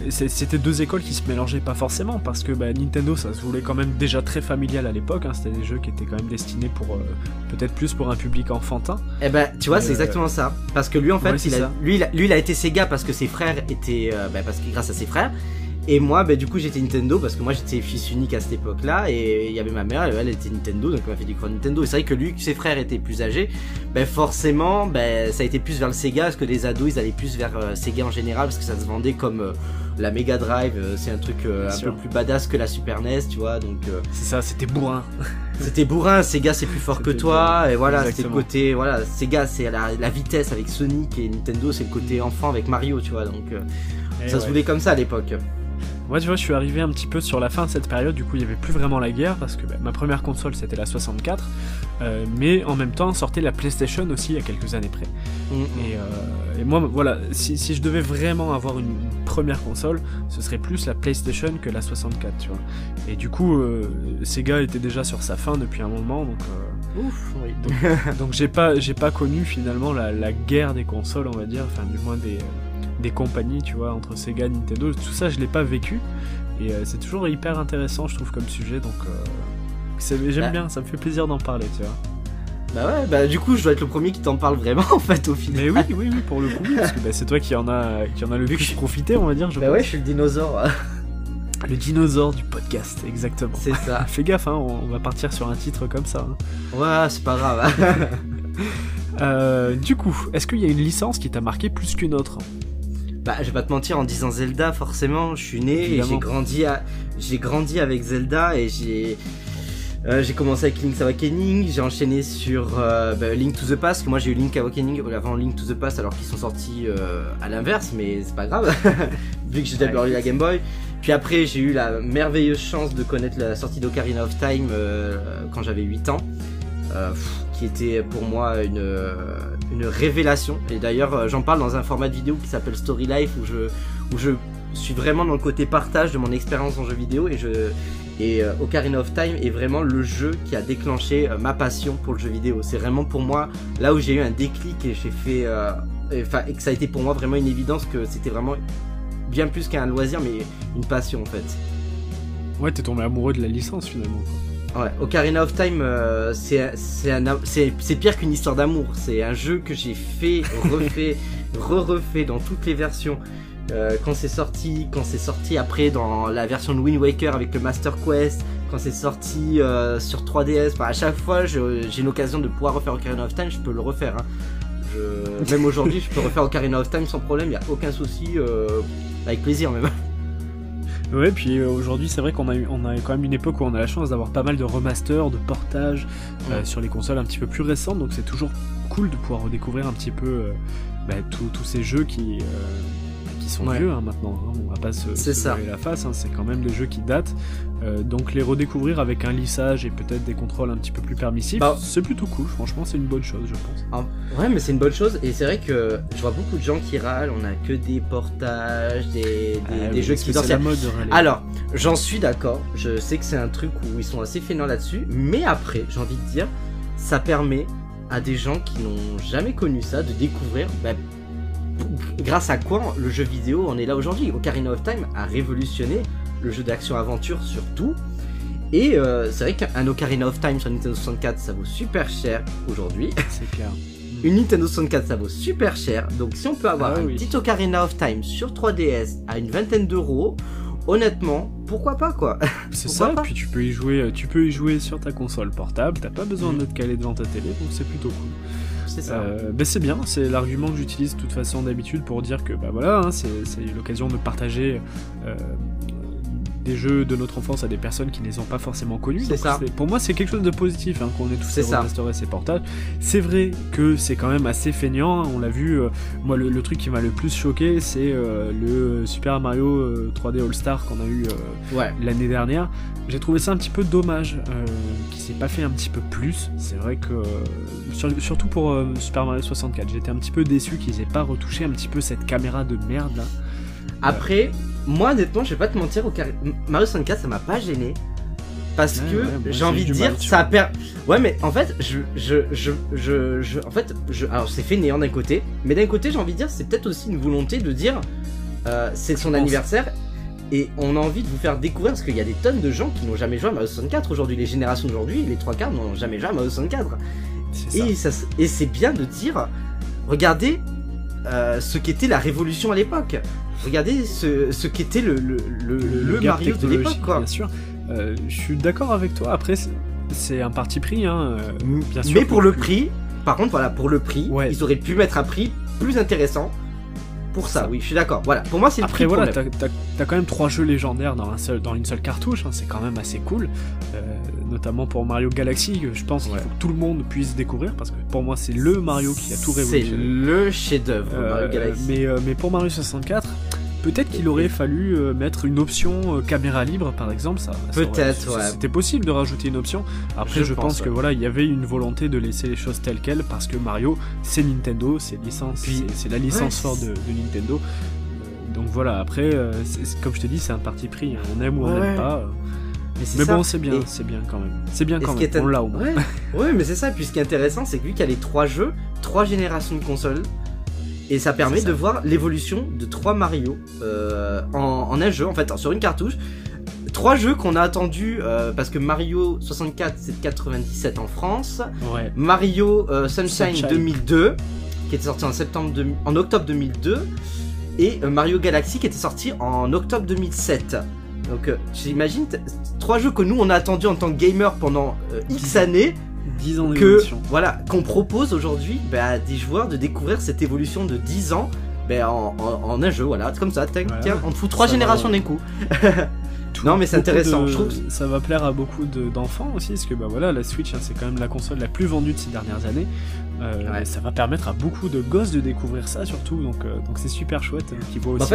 c'était deux écoles qui se mélangeaient pas forcément parce que bah, Nintendo ça se voulait quand même déjà très familial à l'époque, hein. c'était des jeux qui étaient quand même destinés pour euh, peut-être plus pour un public enfantin. Et eh ben tu vois c'est euh, exactement ça parce que lui en fait lui, il a, été Sega parce que ses frères étaient euh, bah, parce que grâce à ses frères et moi, bah, du coup, j'étais Nintendo parce que moi, j'étais fils unique à cette époque-là. Et il y avait ma mère, elle, était Nintendo, donc elle m'a fait découvrir Nintendo. Et c'est vrai que lui, que ses frères étaient plus âgés, ben forcément, ben ça a été plus vers le Sega parce que les ados, ils allaient plus vers euh, Sega en général parce que ça se vendait comme euh, la Mega Drive. Euh, c'est un truc un peu plus badass que la Super NES, tu vois. Donc c'est ça, c'était bourrin. (laughs) c'était bourrin. Sega, c'est plus fort que toi. Et voilà, c'était le côté, voilà, Sega, c'est la, la, vitesse avec Sonic et Nintendo, c'est le côté enfant avec Mario, tu vois. Donc ça se voulait comme ça à l'époque. Moi, tu vois, je suis arrivé un petit peu sur la fin de cette période, du coup, il n'y avait plus vraiment la guerre, parce que bah, ma première console, c'était la 64, euh, mais en même temps, sortait la PlayStation aussi, il y a quelques années près. Mm, mm. Euh, et, moi, voilà, si, je devais vraiment avoir une, première console, ce serait plus la PlayStation que la 64, tu vois. Et du coup, euh, Sega était déjà sur sa fin depuis un moment, donc... Ouf, oui. Donc, (laughs) j'ai pas, pas connu finalement la, la, guerre des consoles, on va dire, enfin, du moins des des compagnies, tu vois, entre Sega, Nintendo, tout ça je l'ai pas vécu. Et euh, c'est toujours hyper intéressant, je trouve, comme sujet, donc euh, j'aime bah. bien, ça me fait plaisir d'en parler, tu vois. Bah ouais, bah du coup je dois être le premier qui t'en parle vraiment (laughs) en fait au final. Mais oui, oui, oui, pour le coup, parce que bah, c'est toi qui en a, qui en a le plus profité, on va dire. Je bah ouais, je suis le dinosaure. (laughs) le dinosaure du podcast, exactement. C'est ça. (laughs) Fais gaffe, hein, on, va partir sur un titre comme ça. Hein. Ouais, c'est pas grave. Euh, du coup, est-ce qu'il y a une licence qui t'a marqué plus qu'une autre? Bah, je vais pas te mentir en disant Zelda, forcément, je suis né et j'ai grandi à, j'ai grandi avec Zelda et j'ai, euh, j'ai commencé avec Link's Awakening, j'ai enchaîné sur euh, bah, Link to the Past, que moi j'ai eu Link Awakening avant Link to the Past alors qu'ils sont sortis euh, à l'inverse, mais c'est pas grave, (laughs) vu que j'ai d'abord eu la Game Boy. Puis après j'ai eu la merveilleuse chance de connaître la sortie d'Ocarina of Time quand j'avais 8 ans. Qui était pour moi une, une révélation. Et d'ailleurs, j'en parle dans un format de vidéo qui s'appelle Story Life où je, où je suis vraiment dans le côté partage de mon expérience en jeu vidéo et je et Ocarina of Time est vraiment le jeu qui a déclenché ma passion pour le jeu vidéo. C'est vraiment pour moi là où j'ai eu un déclic et j'ai fait enfin que ça a été pour moi vraiment une évidence que c'était vraiment bien plus qu'un loisir mais une passion en fait. Ouais, t'es tombé amoureux de la licence finalement. Ouais, Ocarina of Time, euh, c'est pire qu'une histoire d'amour. C'est un jeu que j'ai fait, refait, (laughs) re-refait dans toutes les versions. Euh, quand c'est sorti, quand c'est sorti après dans la version de Wind Waker avec le Master Quest, quand c'est sorti euh, sur 3DS, à chaque fois j'ai une occasion de pouvoir refaire Ocarina of Time, je peux le refaire. Hein. Même aujourd'hui, je peux refaire Ocarina of Time sans problème, il a aucun souci, avec plaisir même. Ouais, puis euh, aujourd'hui, c'est vrai qu'on a, eu, on a quand même une époque où on a la chance d'avoir pas mal de remasters, de portages euh, sur les consoles un petit peu plus récentes, donc c'est toujours cool de pouvoir redécouvrir un petit peu euh, bah, tous ces jeux qui, qui sont vieux hein, maintenant. Hein. On va pas se, se la face, hein. c'est quand même des jeux qui datent. Euh, donc les redécouvrir avec un lissage et peut-être des contrôles un petit peu plus permissifs, bah. c'est plutôt cool. Franchement, c'est une bonne chose, je pense. Ah, ouais, mais c'est une bonne chose. Et c'est vrai que je vois beaucoup de gens qui râlent. On a que des portages, des, des, ah jeux qui sortent. mode Alors, j'en suis d'accord. Je sais que c'est un truc où ils sont assez fainéants là-dessus. Mais après, j'ai envie de dire, ça permet à des gens qui n'ont jamais connu ça de découvrir bah, grâce à quoi le jeu vidéo en est là aujourd'hui. Ocarina of Time a révolutionné le jeu d'action-aventure surtout. Et euh, c'est vrai qu'un Ocarina of Time sur Nintendo 64 ça vaut super cher aujourd'hui. (laughs) C'est clair. Une Nintendo 64 ça vaut super cher. Donc si on peut avoir ah un petit Ocarina of Time sur 3DS à une vingtaine d'euros, honnêtement, pourquoi pas quoi? (laughs) C'est ça, puis tu peux y jouer, tu peux y jouer sur ta console portable, t'as pas besoin mm. d'être calé devant ta télé, donc c'est plutôt cool c'est ça. Euh, ben, c'est bien, c'est l'argument que j'utilise de toute façon d'habitude pour dire que bah voilà, hein, c'est l'occasion de partager euh, des jeux de notre enfance à des personnes qui ne les ont pas forcément connus. C'est ça. Pour moi, c'est quelque chose de positif hein, qu'on ait tous ces restaurés ces portages. C'est vrai que c'est quand même assez feignant. Hein, on l'a vu. Euh, moi, le, truc qui m'a le plus choqué, c'est euh, le Super Mario 3D euh, All Star qu'on a eu l'année dernière. J'ai trouvé ça un petit peu dommage qu'il s'est pas fait un petit peu plus. C'est vrai que surtout pour Super Mario 64, j'étais un petit peu déçu qu'ils aient pas retouché un petit peu cette caméra de merde là. Après, moi honnêtement, je vais pas te mentir, au Mario 64 ça m'a pas gêné. Parce que j'ai envie de dire, ça a per... Ouais, mais en fait, je, je, je, je, en fait, je, alors c'est fait néant d'un côté, mais d'un côté, j'ai envie de dire, c'est peut-être aussi une volonté de dire, euh, c'est son anniversaire et on a envie de vous faire découvrir parce qu'il y a des tonnes de gens qui n'ont jamais joué à Mario 64 aujourd'hui. Les générations d'aujourd'hui, les trois quarts n'ont jamais joué à Mario 64. Et, ça, et c'est bien de dire, regardez euh, ce qu'était la révolution à l'époque. Regardez ce, ce qu'était le, le, le, Mario de l'époque, quoi. Bien sûr. Euh, je suis d'accord avec toi. Après, c'est un parti pris, hein, euh, bien sûr. Mais pour le prix, par contre, voilà, pour le prix, ils auraient pu mettre un prix plus intéressant pour ça, oui, je suis d'accord. Voilà, pour moi c'est le Après voilà, t'as as, quand même trois jeux légendaires dans, un seul, dans une seule cartouche, hein, c'est quand même assez cool. Euh, notamment pour Mario Galaxy, je pense qu'il faut que tout le monde puisse découvrir parce que pour moi c'est le Mario qui a tout révolutionné. C'est le chef-d'œuvre Mario Galaxy. Mais, mais pour Mario 64, Peut-être qu'il aurait fallu euh, mettre une option euh, caméra libre, par exemple. Ça, Peut-être, ouais. C'était possible de rajouter une option. Après, je, pense, que voilà, il y avait une volonté de laisser les choses telles quelles parce que Mario, c'est Nintendo, c'est licence, c'est la licence forte de, Nintendo. Euh, donc voilà. Après, comme je te dis, c'est un parti pris. Hein. On aime ou on n'aime pas. Mais, bon, c'est bien, c'est bien quand même. C'est bien quand même. On l'a au moins. Ouais, mais c'est ça. Puis ce qui est intéressant, c'est que vu qu'il y a les trois jeux, trois générations de consoles, et ça permet de voir l'évolution de trois Mario euh, en, un jeu, en fait, sur une cartouche. Trois jeux qu'on a attendus euh, parce que Mario 64 c'est 97 en France, Mario euh, Sunshine, 2002 qui était sorti en septembre en octobre 2002 et Mario Galaxy qui était sorti en octobre 2007. Donc j'imagine trois jeux que nous on a attendus en tant que gamer pendant X années 10 ans que voilà qu'on propose aujourd'hui bah, à des joueurs de découvrir cette évolution de 10 ans bah, en, un jeu voilà comme ça tiens on te fout trois générations d'un coup (laughs) non mais c'est intéressant je trouve. ça va plaire à beaucoup d'enfants aussi parce que bah voilà la Switch hein, c'est quand même la console la plus vendue de ces dernières années. Euh, ça va permettre à beaucoup de gosses de découvrir ça surtout donc euh, donc c'est super chouette hein, qui voit aussi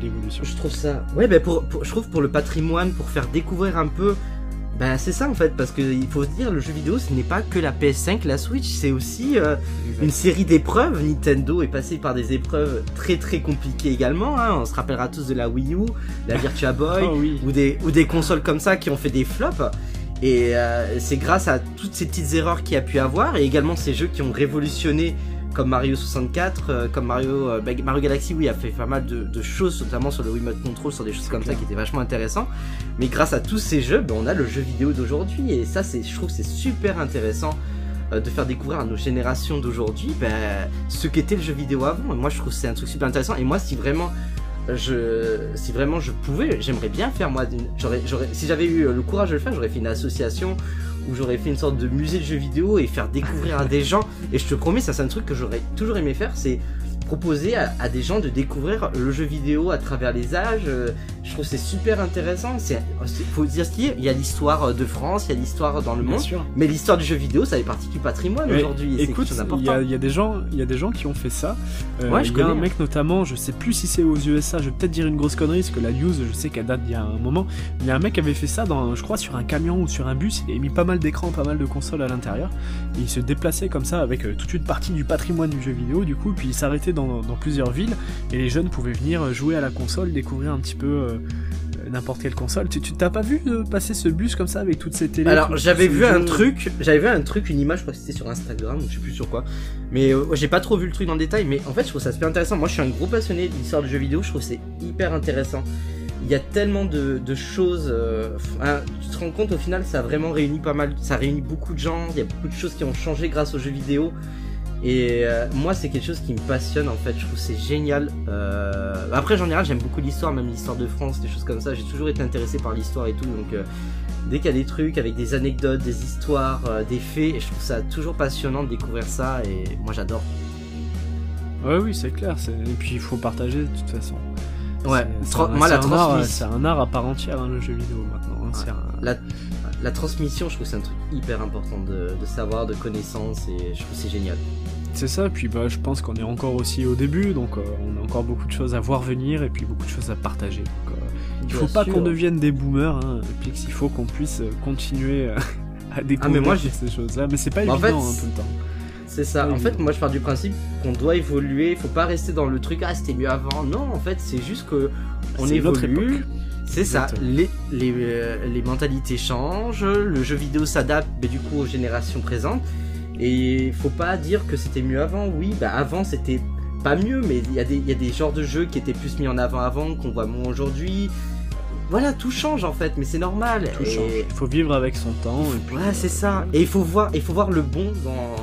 l'évolution. je trouve ça ouais bah pour, je trouve pour le patrimoine pour faire découvrir un peu Ben c'est ça en fait, parce qu'il faut se dire, le jeu vidéo ce n'est pas que la PS5, la Switch, c'est aussi euh, une série d'épreuves. Nintendo est passé par des épreuves très très compliquées également. Hein. On se rappellera tous de la Wii U, la (laughs) Virtua Boy, Oh oui. ou, des, ou des consoles comme ça qui ont fait des flops. Et euh, c'est grâce à toutes ces petites erreurs qu'il y a pu avoir, et également ces jeux qui ont révolutionné comme Mario 64, euh, comme Mario, euh, Mario Galaxy, oui, a fait pas mal de, de choses, notamment sur le Wiimote Control, sur des choses comme clair. ça qui étaient vachement intéressantes. Mais grâce à tous ces jeux, ben, on a le jeu vidéo d'aujourd'hui, et ça, c'est, je trouve, que c'est super intéressant euh, de faire découvrir à nos générations d'aujourd'hui ben, ce qu'était le jeu vidéo avant. Et moi, je trouve que c'est un truc super intéressant. Et moi, si vraiment je, si vraiment je pouvais, j'aimerais bien faire moi, j'aurais, si j'avais eu le courage de le faire, j'aurais fait une association où j'aurais fait une sorte de musée de jeux vidéo et faire découvrir à des gens. Et je te promets, ça c'est un truc que j'aurais toujours aimé faire, c'est proposer à, à des gens de découvrir le jeu vidéo à travers les âges. Euh, Je trouve c'est super intéressant. C'est, faut dire ce qu'il y a. Il y a l'histoire de France, il y a l'histoire dans le Bien monde. sûr. Mais l'histoire du jeu vidéo, ça fait partie du patrimoine aujourd'hui. Écoute, il y, a- y a des gens, il y a des gens qui ont fait ça. Euh, Ouais, je a un connais. mec notamment, je sais plus si c'est aux USA, je vais peut-être dire une grosse connerie parce que la news, je sais qu'elle date d'il y a un moment. Il y a un mec qui avait fait ça dans, je crois, sur un camion ou sur un bus. Il avait mis pas mal d'écrans, pas mal de consoles à l'intérieur. Il se déplaçait comme ça avec euh, toute une partie du patrimoine du jeu vidéo. Du coup, puis il s'arrêtait dans, dans plusieurs villes et les jeunes pouvaient venir jouer à la console, découvrir un petit peu. euh, n'importe quelle console. Tu t'as pas vu euh, passer ce bus comme ça avec toutes ces télés Alors j'avais vu un jeux truc, j'avais vu un truc, une image, je crois que c'était sur Instagram, je sais plus sur quoi. Mais euh, j'ai pas trop vu le truc dans le détail, mais en fait je trouve ça super intéressant. Moi je suis un gros passionné de l'histoire du jeu vidéo, je trouve que c'est hyper intéressant. Il y a tellement de, de choses. euh, hein, tu te rends compte au final ça a vraiment réuni pas mal, ça réunit beaucoup de gens. Il y a beaucoup de choses qui ont changé grâce aux jeux vidéo. Et euh, moi c'est quelque chose qui me passionne en fait. Je trouve c'est génial. Euh, Après en général j'aime beaucoup l'histoire, même l'histoire de France, des choses comme ça. J'ai toujours été intéressé par l'histoire et tout, donc. euh, dès qu'il y a des trucs avec des anecdotes, des histoires, euh, des faits, je trouve ça toujours passionnant de découvrir ça et moi j'adore. Ouais, oui, c'est clair. Et puis il faut partager de toute façon. Ouais, moi la c'est un art, transmission, C'est un art à part entière, hein, le jeu vidéo maintenant. hein, c'est un- la, la transmission, je trouve que c'est un truc hyper important de, de savoir, de connaissances et je trouve que c'est génial. C'est ça, puis bah, je pense qu'on est encore aussi au début, donc euh, on a encore beaucoup de choses à voir venir et puis beaucoup de choses à partager. Donc, euh, il faut Bien pas sûr. qu'on devienne des boomers, hein, Pix, il faut qu'on puisse euh, continuer euh, (laughs) à découvrir moi, j'ai- ces choses-là, mais c'est pas Bah, en évident fait, hein, tout le temps. C'est ça. Ouais, en fait, moi je pars du principe qu'on doit évoluer. Faut pas rester dans le truc ah c'était mieux avant. Non, en fait, c'est juste que on évolue. C'est ça. Les les, euh, les mentalités changent. Le jeu vidéo s'adapte, mais du coup aux générations présentes. Et faut pas dire que c'était mieux avant. Oui, bah avant c'était pas mieux, mais il y a des il y a des genres de jeux qui étaient plus mis en avant avant qu'on voit moins aujourd'hui. Voilà, tout change en fait, mais c'est normal. Tout Et- change. Il faut vivre avec son temps. Et puis, Ouais, c'est ça. Et il faut voir, il faut voir le bon dans,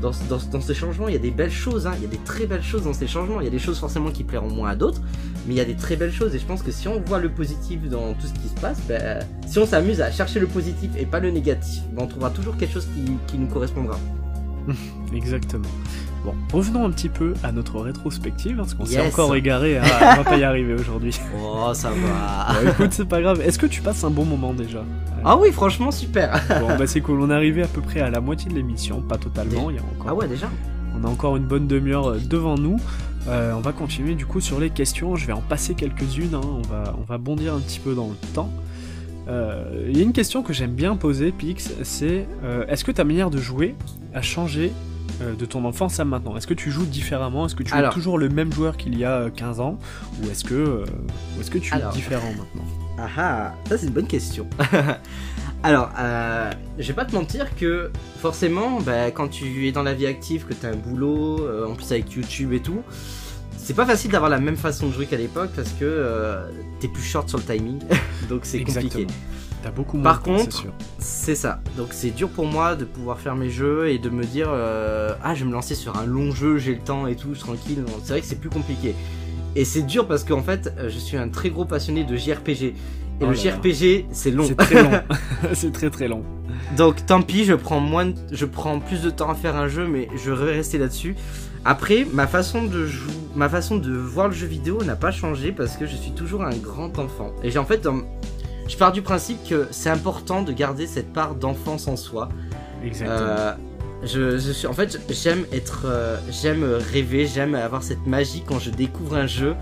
dans, dans, ces changements. Il y a des belles choses, hein. il y a des très belles choses dans ces changements. Il y a des choses forcément qui plairont moins à d'autres, mais il y a des très belles choses. Et je pense que si on voit le positif dans tout ce qui se passe, ben, si on s'amuse à chercher le positif et pas le négatif, ben, on trouvera toujours quelque chose qui, qui nous correspondra. (laughs) Exactement. Bon, revenons un petit peu à notre rétrospective, parce qu'on s'est encore égaré, hein, on va pas y arriver aujourd'hui. Oh, ça va. Bon, écoute, c'est pas grave. Est-ce que tu passes un bon moment déjà? Ah oui, franchement, super. Bon, bah c'est cool, on est arrivé à peu près à la moitié de l'émission, pas totalement, il y a encore, Ah ouais, déjà? on a encore une bonne demi-heure euh, devant nous. Euh, on va continuer du coup sur les questions, je vais en passer quelques-unes, hein, on, va, on va bondir un petit peu dans le temps. Euh, Il y a une question que j'aime bien poser, Pix, c'est euh, est-ce que ta manière de jouer a changé euh, de ton enfance à maintenant? Est-ce que tu joues différemment? Est-ce que tu es toujours le même joueur qu'il y a euh, 15 ans? Ou est-ce que, euh, ou que tu es Alors. différent maintenant? Ah ah, ça c'est une bonne question. (laughs) Alors, euh, je vais pas te mentir que forcément, bah, quand tu es dans la vie active, que tu as un boulot, euh, en plus avec YouTube et tout, c'est pas facile d'avoir la même façon de jouer qu'à l'époque parce que euh, t'es plus short sur le timing, (laughs) donc c'est compliqué. T'as beaucoup moins Par de temps, contre. C'est ça. Donc c'est dur pour moi de pouvoir faire mes jeux et de me dire euh, ah je vais me lancer sur un long jeu, j'ai le temps et tout, tranquille. C'est vrai que c'est plus compliqué. Et c'est dur parce qu'en fait euh, je suis un très gros passionné de JRPG. Et Oh le. JRPG c'est long. C'est très long. (laughs) (laughs) c'est très très long. Donc tant pis, je prends moins, de- je prends plus de temps à faire un jeu, mais je vais rester là-dessus. Après, ma façon de jouer, ma façon de voir le jeu vidéo n'a pas changé parce que je suis toujours un grand enfant. Et j'ai en fait, dans- je pars du principe que c'est important de garder cette part d'enfance en soi. Exactement. Euh, je, je suis, en fait, j'aime être, euh, j'aime rêver, j'aime avoir cette magie quand je découvre un jeu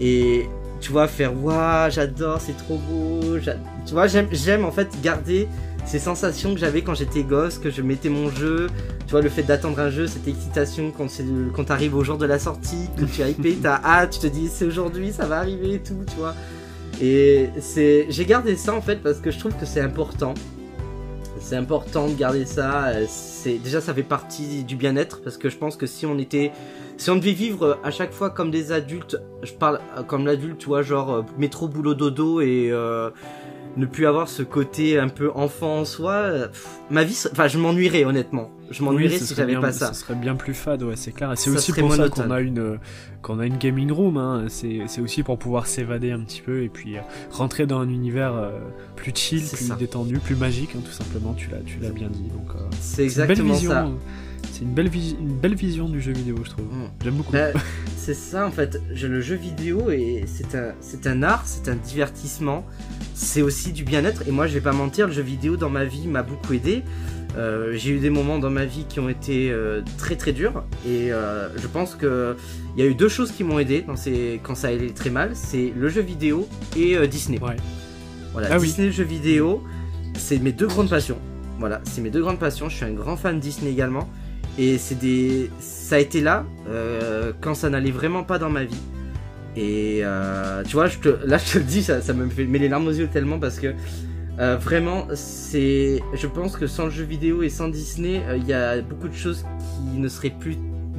et tu vois faire waouh, j'adore, c'est trop beau, Tu vois, j'aime, j'aime en fait garder ces sensations que j'avais quand j'étais gosse, que je mettais mon jeu. Tu vois, le fait d'attendre un jeu, cette excitation quand c'est quand t'arrives au jour de la sortie, que tu as hypé, t'as hâte, tu te dis c'est aujourd'hui, ça va arriver et tout, tu vois. Et c'est, j'ai gardé ça en fait parce que je trouve que c'est important. C'est important de garder ça. euh, C'est déjà ça fait partie du bien-être parce que je pense que si on était, si on devait vivre à chaque fois comme des adultes, je parle euh, comme l'adulte, tu vois, genre euh, métro boulot dodo et euh, ne plus avoir ce côté un peu enfant en soi. euh, pff, ma vie, enfin, je m'ennuierais honnêtement. Je m'ennuierais Oui, si j'avais pas ça. Ce serait bien plus fade, ouais, c'est clair. Et c'est aussi pour ça qu'on a une qu'on a une gaming room. Hein. C'est c'est aussi pour pouvoir s'évader un petit peu et puis euh, rentrer dans un univers euh, plus chill, plus ça. détendu, plus magique, hein, tout simplement. Tu l'as tu l'as bien dit. Donc euh, C'est c'est une belle exactement vision. ça. euh, C'est une belle une belle vision du jeu vidéo, je trouve. Mm. J'aime beaucoup. Bah, (laughs) c'est ça en fait. Le jeu vidéo et c'est un, c'est un art, c'est un divertissement, c'est aussi du bien-être. Et moi, je vais pas mentir, le jeu vidéo dans ma vie m'a beaucoup aidé. Euh, j'ai eu des moments dans ma vie qui ont été euh, très très durs et euh, je pense que il y a eu deux choses qui m'ont aidé dans ces, quand ça allait très mal, c'est le jeu vidéo et euh, Disney. Ouais. Voilà, Ah oui. Disney, jeux vidéo, c'est mes deux grandes passions. Voilà, c'est mes deux grandes passions. Je suis un grand fan de Disney également. Et c'est des, ça a été là euh, quand ça n'allait vraiment pas dans ma vie. Et euh, tu vois, là je te le dis, ça, ça me fait met les larmes aux yeux tellement parce que euh, vraiment, c'est, je pense que sans le jeu vidéo et sans Disney, il y a beaucoup de choses qui ne seraient plus,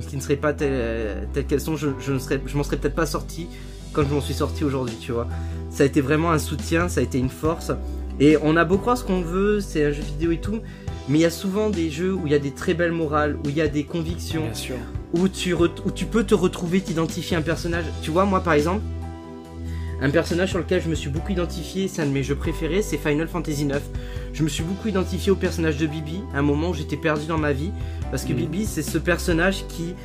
qui ne seraient pas telles, telles qu'elles sont. Je, je ne serais, je m'en serais peut-être pas sorti quand je m'en suis sorti aujourd'hui, tu vois. Ça a été vraiment un soutien, ça a été une force. Et on a beau croire ce qu'on veut, c'est un jeu vidéo et tout, mais il y a souvent des jeux où il y a des très belles morales, où il y a des convictions, Bien sûr. où tu, re- où tu peux te retrouver, t'identifier à un personnage. Tu vois, moi par exemple, un personnage sur lequel je me suis beaucoup identifié, c'est un de mes jeux préférés, c'est Final Fantasy IX. Je me suis beaucoup identifié au personnage de Bibi, à un moment où j'étais perdu dans ma vie, parce que Mhm. Bibi, c'est ce personnage qui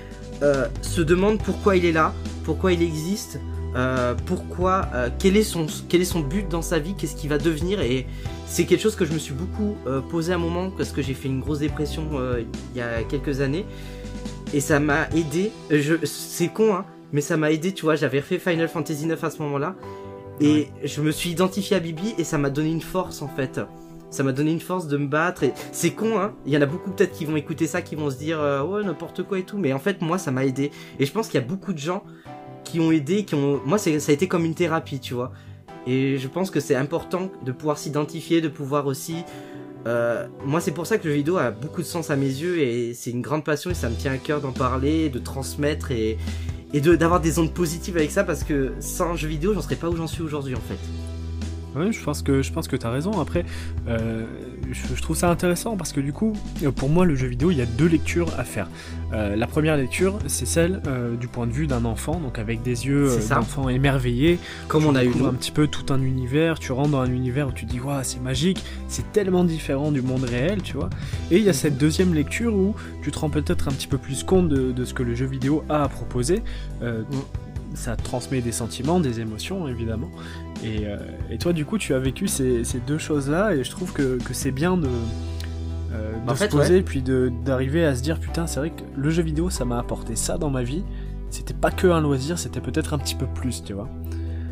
euh, se demande pourquoi il est là, pourquoi il existe, euh, pourquoi, euh, quel, est son, quel est son but dans sa vie, qu'est-ce qu'il va devenir, et c'est quelque chose que je me suis beaucoup euh, posé à un moment, parce que j'ai fait une grosse dépression il y a quelques années, et ça m'a aidé. Je, c'est con, hein, mais ça m'a aidé. Tu vois, j'avais refait Final Fantasy 9 à ce moment-là, et je me suis identifié à Bibi et ça m'a donné une force en fait. Ça m'a donné une force de me battre. Et c'est con, hein. Il y en a beaucoup peut-être qui vont écouter ça, qui vont se dire ouais n'importe quoi et tout. Mais en fait, moi, ça m'a aidé. Et je pense qu'il y a beaucoup de gens qui ont aidé, qui ont. Moi, ça a été comme une thérapie, tu vois. Et je pense que c'est important de pouvoir s'identifier, de pouvoir aussi. euh, moi, c'est pour ça que le jeu vidéo a beaucoup de sens à mes yeux et c'est une grande passion et ça me tient à cœur d'en parler, de transmettre et, et d'avoir des ondes positives avec ça parce que sans jeu vidéo, j'en serais pas où j'en suis aujourd'hui en fait. Ouais, je pense que je pense que t'as raison. Après, euh, je, trouve ça intéressant parce que du coup, euh, pour moi, le jeu vidéo, il y a deux lectures à faire. Euh, la première lecture, c'est celle euh, du point de vue d'un enfant, donc avec des yeux euh, d'enfant émerveillé. Comme on a eu un petit peu tout un univers. Tu rentres dans un univers où tu te dis, waouh, c'est magique, c'est tellement différent du monde réel, tu vois. Et il y a cette deuxième lecture où tu te rends peut-être un petit peu plus compte de, de ce que le jeu vidéo a à proposer. Mm. Ça transmet des sentiments, des émotions, évidemment. Et, euh, et toi, du coup, tu as vécu ces, ces deux choses-là, et je trouve que, que c'est bien de, euh, de En se fait, poser, puis de- d'arriver à se dire, putain, c'est vrai que le jeu vidéo, ça m'a apporté ça dans ma vie. C'était pas que un loisir, c'était peut-être un petit peu plus, tu vois.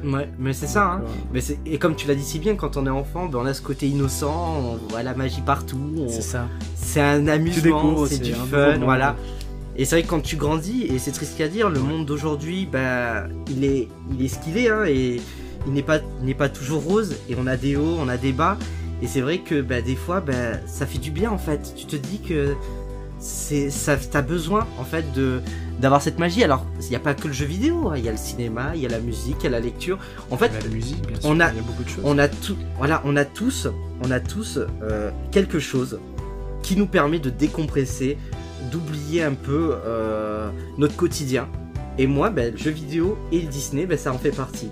Ouais, mais c'est ça, hein. Euh, Mais et comme tu l'as dit si bien, quand on est enfant, ben on a ce côté innocent, on voit la magie partout, on- c'est ça. c'est un amusement, c'est du nouveau fun, voilà. Et c'est vrai que quand tu grandis, et c'est triste qu'à dire, le monde d'aujourd'hui, bah, il est, il est ce qu'il est, hein, et il n'est pas, n'est pas toujours rose, et on a des hauts, on a des bas, et c'est vrai que, bah, des fois, bah, ça fait du bien, en fait. Tu te dis que c'est, ça, t'as besoin, en fait, de, d'avoir cette magie. Alors, il n'y a pas que le jeu vidéo, hein, il y a le cinéma, il y a la musique, il y a la lecture. En fait, la musique, bien sûr, on a- y a beaucoup de choses. on a tout, voilà, on a tous, on a tous euh, quelque chose qui nous permet de décompresser, d'oublier un peu euh, notre quotidien. Et moi, ben, le jeu vidéo et le Disney, ben, ça en fait partie.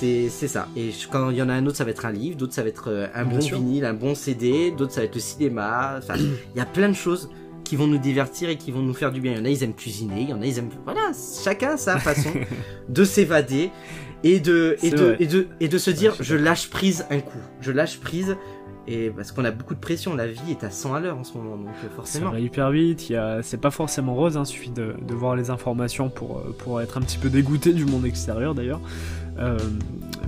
C'est c'est ça. Et je- quand il y en a un autre, ça va être un livre, d'autres ça va être euh, un Bien bon sûr. vinyle, un bon CD, d'autres ça va être le cinéma. Enfin, il y a plein de choses qui vont nous divertir et qui vont nous faire du bien. Il y en a, ils aiment cuisiner, il y en a, ils aiment... Voilà, chacun sa façon (laughs) de s'évader. et de et de, et de et de se dire je lâche prise un coup je lâche prise et parce qu'on a beaucoup de pression la vie est à 100 à l'heure en ce moment donc euh, Ça forcément va hyper vite, a... c'est pas forcément rose, il suffit de, de voir les informations pour, euh, pour être un petit peu dégoûté du monde extérieur d'ailleurs. Euh,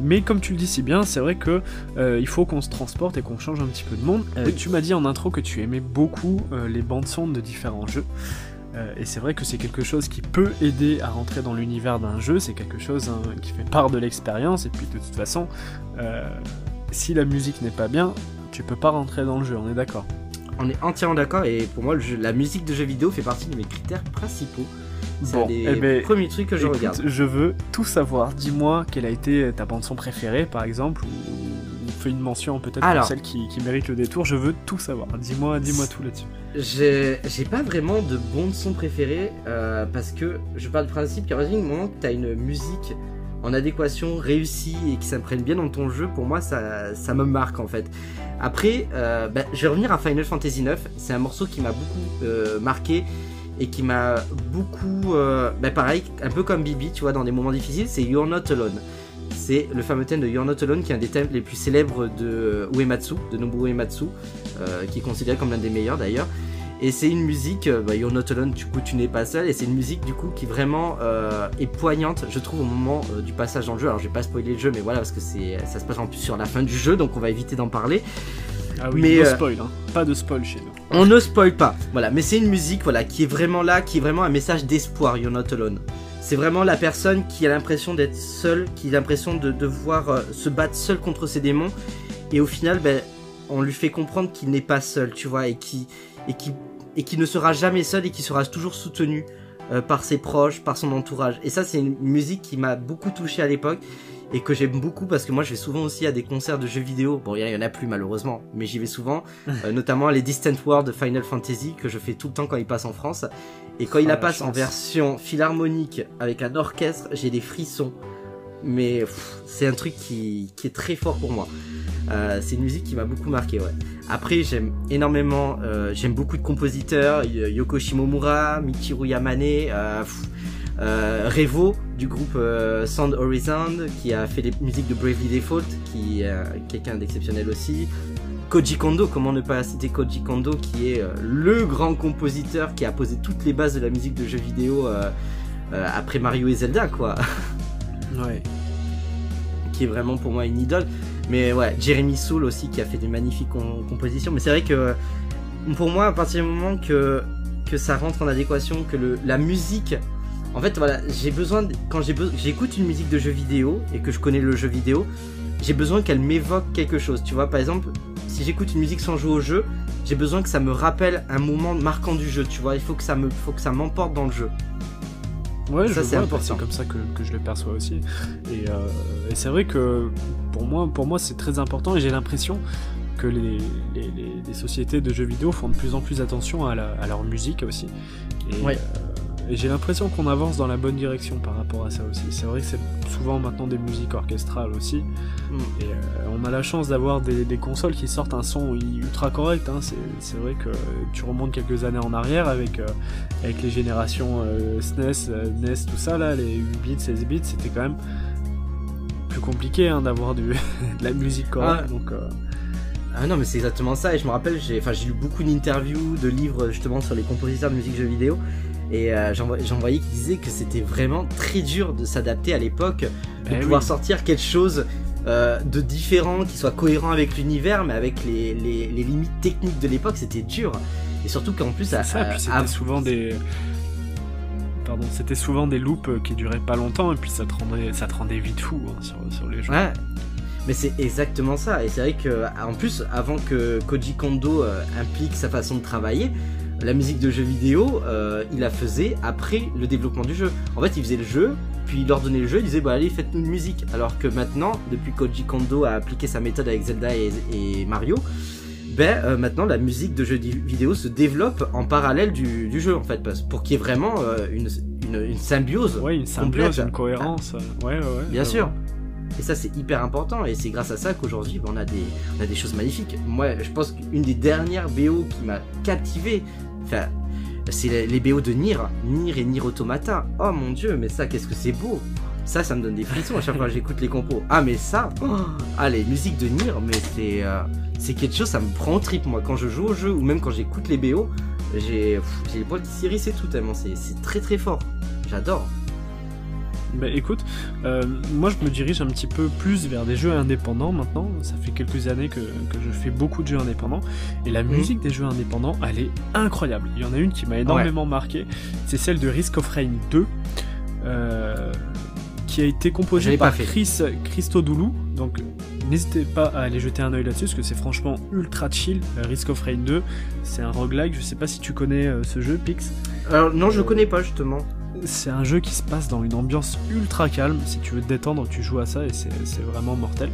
mais comme tu le dis si bien, c'est vrai que euh, il faut qu'on se transporte et qu'on change un petit peu de monde. Euh, Oui. Tu m'as dit en intro que tu aimais beaucoup les bandes son de différents jeux. Et c'est vrai que c'est quelque chose qui peut aider à rentrer dans l'univers d'un jeu, c'est quelque chose hein, qui fait part de l'expérience, et puis de toute façon, si la musique n'est pas bien, tu peux pas rentrer dans le jeu, on est d'accord. on est entièrement d'accord et pour moi le jeu- la musique de jeux vidéo fait partie de mes critères principaux c'est Bon, des eh ben, premiers trucs que je Écoute, regarde Je veux tout savoir. Dis-moi quelle a été ta bande son préférée, par exemple, ou, fais une mention peut-être Alors. pour celle qui, qui mérite le détour. Je veux tout savoir. Dis-moi, dis-moi tout là-dessus. J'ai j'ai pas vraiment de bande son préférée euh, parce que je pars du principe qu'à partir du moment que t'as une musique en adéquation réussie et qui s'imprègne bien dans ton jeu, pour moi ça, ça me marque en fait. Après, euh, bah, je vais revenir à Final Fantasy IX. C'est un morceau qui m'a beaucoup euh, marqué et qui m'a beaucoup, euh, bah, pareil, un peu comme Bibi, tu vois, dans des moments difficiles, c'est You're Not Alone. C'est le fameux thème de You're Not Alone qui est un des thèmes les plus célèbres de Uematsu, de Nobuo Uematsu, qui est considéré comme l'un des meilleurs d'ailleurs. Et c'est une musique, euh, bah, You're Not Alone, du coup tu n'es pas seul, et c'est une musique du coup qui vraiment euh, est poignante, je trouve, au moment euh, du passage dans le jeu. Alors je vais pas spoiler le jeu, mais voilà, parce que c'est, ça se passe en plus sur la fin du jeu, donc on va éviter d'en parler. Ah oui, Mais, no spoil, hein. Pas de spoil chez nous. On ne spoil pas, voilà, mais c'est une musique voilà, qui est vraiment là, qui est vraiment un message d'espoir, You're Not Alone. C'est vraiment la personne qui a l'impression d'être seule, qui a l'impression de devoir euh, se battre seule contre ses démons, et au final, ben, on lui fait comprendre qu'il n'est pas seul, tu vois, et qui, et qui, et qui ne sera jamais seul et qui sera toujours soutenu euh, par ses proches, par son entourage. Et ça, c'est une musique qui m'a beaucoup touché à l'époque et que j'aime beaucoup parce que moi, je vais souvent aussi à des concerts de jeux vidéo. Bon, il y en a plus malheureusement, mais j'y vais souvent, (laughs) euh, notamment à les Distant World de Final Fantasy que je fais tout le temps quand il passe en France. Et quand il Ah, la la passe en version philharmonique avec un orchestre, j'ai des frissons. Mais c'est un truc qui, qui est très fort pour moi. Euh, c'est une musique qui m'a beaucoup marqué, ouais. Après, j'aime énormément, euh, j'aime beaucoup de compositeurs, y- Yoko Shimomura, Michiru Yamane, euh, euh, Revo du groupe euh, Sound Horizon qui a fait les musiques de Bravely Default, qui est euh, quelqu'un d'exceptionnel aussi. Koji Kondo, comment ne pas citer Koji Kondo, qui est euh, le grand compositeur qui a posé toutes les bases de la musique de jeux vidéo euh, euh, après Mario et Zelda, quoi Ouais. qui est vraiment pour moi une idole. Mais ouais, Jeremy Soule aussi qui a fait des magnifiques com- compositions. Mais c'est vrai que pour moi, à partir du moment que, ça rentre en adéquation, que la musique. En fait, voilà, j'ai besoin. quand j'écoute une musique de jeu vidéo et que je connais le jeu vidéo, j'ai besoin qu'elle m'évoque quelque chose. Tu vois, par exemple, si j'écoute une musique sans jouer au jeu, j'ai besoin que ça me rappelle un moment marquant du jeu. Tu vois, il faut que ça me, faut que ça m'emporte dans le jeu. Ouais, Ça, je c'est vois, important. c'est comme ça que, que je le perçois aussi. Et, euh, et c'est vrai que pour moi, pour moi c'est très important et j'ai l'impression que les, les, les- les sociétés de jeux vidéo font de plus en plus attention à, la- à leur musique aussi. Et, Ouais. euh, et j'ai l'impression qu'on avance dans la bonne direction par rapport à ça aussi. C'est vrai que c'est souvent maintenant des musiques orchestrales aussi. Mm. Et euh, on a la chance d'avoir des, des consoles qui sortent un son ultra correct. hein. C'est, vrai que tu remontes quelques années en arrière avec, euh, avec les générations euh, SNES, euh, NES, tout ça, là, les 8 bits, 16 bits, c'était quand même plus compliqué hein, d'avoir (laughs) de la musique correcte. Ah. Donc, Ah non, mais c'est exactement ça. Et je me rappelle, j'ai lu beaucoup d'interviews, de livres justement sur les compositeurs de musique jeux vidéo. Et euh, j'en, voy- j'en voyais qui disaient que c'était vraiment très dur de s'adapter à l'époque, de eh pouvoir oui. sortir quelque chose euh, de différent, qui soit cohérent avec l'univers, mais avec les, les, les limites techniques de l'époque, c'était dur. Et surtout qu'en plus, à, ça, à- puis c'était à- souvent des. Pardon, c'était souvent des loops euh, qui duraient pas longtemps et puis ça te rendait, ça te rendait vite fou hein, sur, sur les jeux. Ouais. Mais c'est exactement ça. Et c'est vrai que, en plus, avant que Koji Kondo euh, implique sa façon de travailler, la musique de jeux vidéo, euh, il la faisait après le développement du jeu. En fait, il faisait le jeu, puis il leur donnait le jeu, il disait bah allez faites-nous une musique. Alors que maintenant, depuis Koji Kondo a appliqué sa méthode avec Zelda et, et Mario, ben euh, maintenant la musique de jeux vidéo se développe en parallèle du, du jeu en fait, parce- pour qu'il y ait vraiment euh, une, une, une symbiose. Ouais, une symbiose, Complète. une cohérence. Ouais, ouais, ouais. Bien sûr. Et ça, c'est hyper important. Et c'est grâce à ça qu'aujourd'hui, ben, on, a des, on a des choses magnifiques. Moi, je pense qu'une des dernières BO qui m'a captivé, enfin, c'est les, BO de Nier. Nier et Nier Automata. Oh mon dieu, mais ça, qu'est-ce que c'est beau. Ça, ça me donne des frissons à chaque fois que j'écoute les compos. Ah, mais ça, oh, les musiques de Nier, mais c'est euh, c'est quelque chose, ça me prend au trip, moi. Quand je joue au jeu ou même quand j'écoute les BO, j'ai les poils qui s'irrissent et tout, tellement c'est très très fort. J'adore. Bah écoute, euh, moi je me dirige un petit peu plus vers des jeux indépendants maintenant. Ça fait quelques années que, que je fais beaucoup de jeux indépendants. Et la Mhm. musique des jeux indépendants, elle est incroyable. Il y en a une qui m'a énormément marqué. C'est celle de Risk of Rain 2. euh, qui a été composée par fait. Chris Christodoulou. Donc n'hésitez pas à aller jeter un oeil là-dessus parce que c'est franchement ultra chill. Euh, Risk of Rain 2, c'est un roguelike. Je sais pas si tu connais euh, ce jeu, Pix. Alors, non, je connais pas justement. C'est un jeu qui se passe dans une ambiance ultra calme. Si tu veux te détendre, tu joues à ça et c'est vraiment mortel.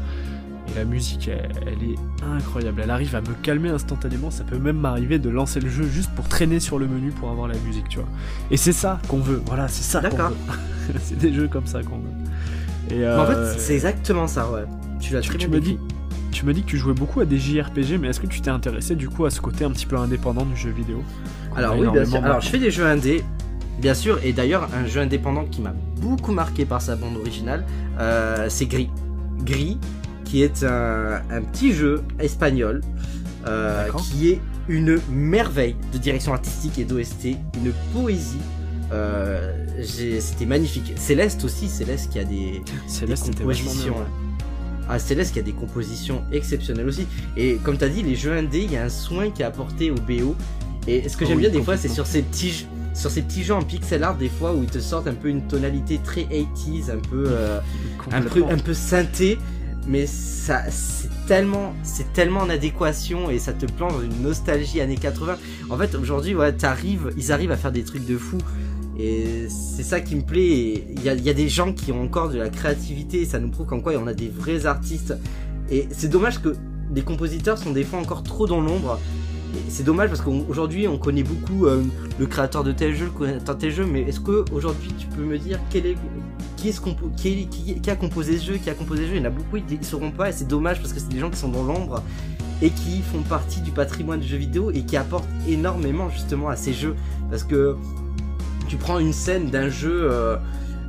Et la musique, elle, elle est incroyable. Elle arrive à me calmer instantanément. Ça peut même m'arriver de lancer le jeu juste pour traîner sur le menu pour avoir la musique, tu vois. Et c'est ça qu'on veut. Voilà, c'est ça qu'on D'accord. veut. (laughs) c'est des jeux comme ça qu'on veut. Et En euh, fait, c'est exactement ça, ouais. Tu l'as très tu bien me dis, décrit. tu me dis que tu jouais beaucoup à des JRPG, mais est-ce que tu t'es intéressé du coup à ce côté un petit peu indépendant du jeu vidéo? Alors oui, bien sûr. Alors je fais des jeux indés, bien sûr, et d'ailleurs un jeu indépendant qui m'a beaucoup marqué par sa bande originale, euh, c'est Gris. Gris, qui est un, un petit jeu espagnol, euh, qui est une merveille de direction artistique et d'OST, une poésie. Euh, C'était magnifique. Céleste aussi, Céleste qui a des, (laughs) Céleste, des compositions. Ah, Céleste qui a des compositions exceptionnelles aussi. Et comme tu as dit, les jeux indés, il y a un soin qui est apporté au BO. Et ce que Oh j'aime oui, bien des fois, c'est sur ces petits jeux. Sur ces petits jeux en pixel art, des fois où ils te sortent un peu une tonalité très 80s, un peu, euh, un peu, un peu synthé, mais ça, c'est tellement, c'est tellement en adéquation et ça te plante dans une nostalgie années 80. En fait, aujourd'hui, ouais, t'arrives, ils arrivent à faire des trucs de fou. Et c'est ça qui me plaît. Il y a, y a des gens qui ont encore de la créativité. Et ça nous prouve qu'en quoi on a des vrais artistes. Et c'est dommage que les compositeurs sont des fois encore trop dans l'ombre. C'est dommage parce qu'aujourd'hui on connaît beaucoup euh, le créateur de tel jeu, le créateur de tel jeu, mais est-ce que aujourd'hui tu peux me dire quel est, qui, est ce compo- qui, est- qui- qui a composé ce jeu, qui a composé ce jeu? Il y en a beaucoup, ils, ils sauront pas et c'est dommage parce que c'est des gens qui sont dans l'ombre et qui font partie du patrimoine du jeu vidéo et qui apportent énormément justement à ces jeux parce que tu prends une scène d'un jeu, euh,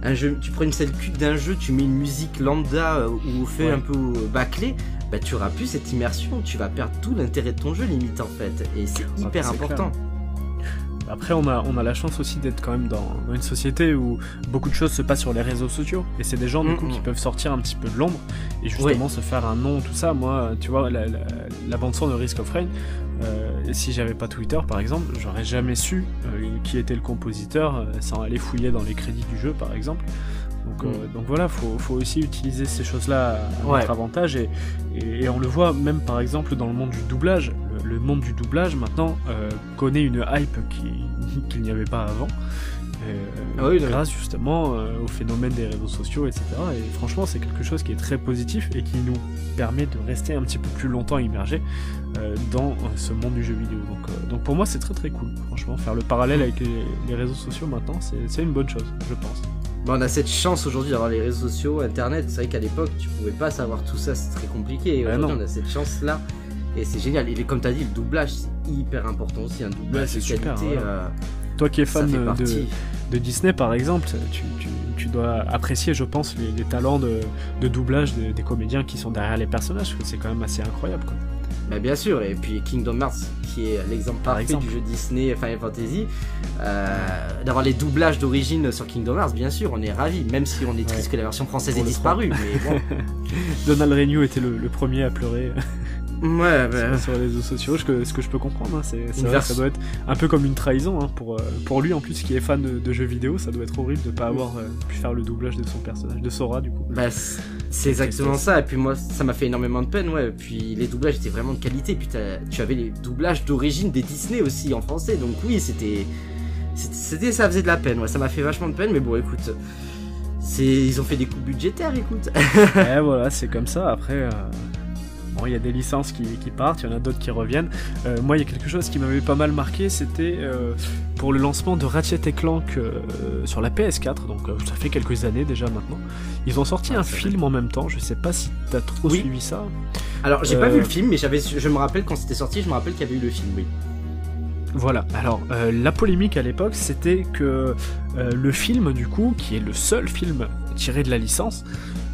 un jeu, tu prends une scène culte d'un jeu, tu mets une musique lambda euh, ou fait Ouais. un peu euh, bâclé, bah tu auras plus cette immersion, tu vas perdre tout l'intérêt de ton jeu limite en fait, et c'est Ah, hyper important. Après, on a, on a la chance aussi d'être quand même dans, dans une société où beaucoup de choses se passent sur les réseaux sociaux. Et c'est des gens, du Mm, coup, mm. qui peuvent sortir un petit peu de l'ombre et justement se faire un nom, tout ça. Moi, tu vois, la, la, la bande-son de Risk of Rain, euh, si j'avais pas Twitter, par exemple, j'aurais jamais su euh, qui était le compositeur euh, sans aller fouiller dans les crédits du jeu, par exemple. Donc, euh, Mm. donc voilà, faut, faut aussi utiliser ces choses-là à Ouais. notre avantage et, et, et on le voit même par exemple dans le monde du doublage. Le, le monde du doublage maintenant euh, connaît une hype qui- (laughs) qu'il n'y avait pas avant. Euh, Ah oui, grâce justement euh, au phénomène des réseaux sociaux, etc. Et franchement, c'est quelque chose qui est très positif et qui nous permet de rester un petit peu plus longtemps immergés euh, dans ce monde du jeu vidéo. Donc, donc pour moi, c'est très très cool. Franchement, faire le parallèle avec les, les réseaux sociaux maintenant, c'est une bonne chose, je pense. Bon, on a cette chance aujourd'hui d'avoir les réseaux sociaux, internet, c'est vrai qu'à l'époque tu pouvais pas savoir tout ça, c'est très compliqué, et Bah aujourd'hui on a cette chance là, et c'est génial, et comme tu as dit, le doublage c'est hyper important aussi, un doublage c'est de super, qualité, euh, Toi qui es fan de, Disney par exemple, tu, tu- tu dois apprécier, je pense, les, les talents de, de doublage des, des comédiens qui sont derrière les personnages, parce que c'est quand même assez incroyable. Quoi. Bah bien sûr, et puis Kingdom Hearts, qui est l'exemple Par parfait exemple. du jeu Disney Final Fantasy, euh, d'avoir les doublages d'origine sur Kingdom Hearts, bien sûr, on est ravis, même si on est triste Ouais. que la version française ait disparu, mais bon. (laughs) Donald Renew était le, le premier à pleurer Ouais, bah, sur, les réseaux sociaux, ce que, ce que je peux comprendre. hein, c'est ça doit être un peu comme une trahison hein, pour, euh, pour lui en plus qui est fan de, de jeux vidéo. Ça doit être horrible de pas avoir euh, pu faire le doublage de son personnage, de Sora du coup. bah, c'est exactement ça, et puis moi, ça m'a fait énormément de peine, ouais, et puis les doublages étaient vraiment de qualité, et puis tu avais les doublages d'origine des Disney aussi en français, donc oui, c'était. c'était- ça faisait de la peine, ouais, ça m'a fait vachement de peine, mais bon, écoute. Ils ont fait des coupes budgétaires, écoute. (laughs) Et voilà, c'est comme ça. Après, euh, bon, il y a des licences qui, qui partent, il y en a d'autres qui reviennent. Euh, moi, il y a quelque chose qui m'avait pas mal marqué, c'était euh, pour le lancement de Ratchet et Clank euh, sur la PS4. Donc, ça fait quelques années déjà maintenant. Ils ont sorti Ah, un vrai. film en même temps. Je sais pas si t'as trop Oui. suivi ça. Alors, j'ai pas vu le film, mais j'avais, je me rappelle quand c'était sorti, je me rappelle qu'il y avait eu le film, oui. Voilà, alors euh, la polémique à l'époque c'était que euh, le film du coup, qui est le seul film tiré de la licence.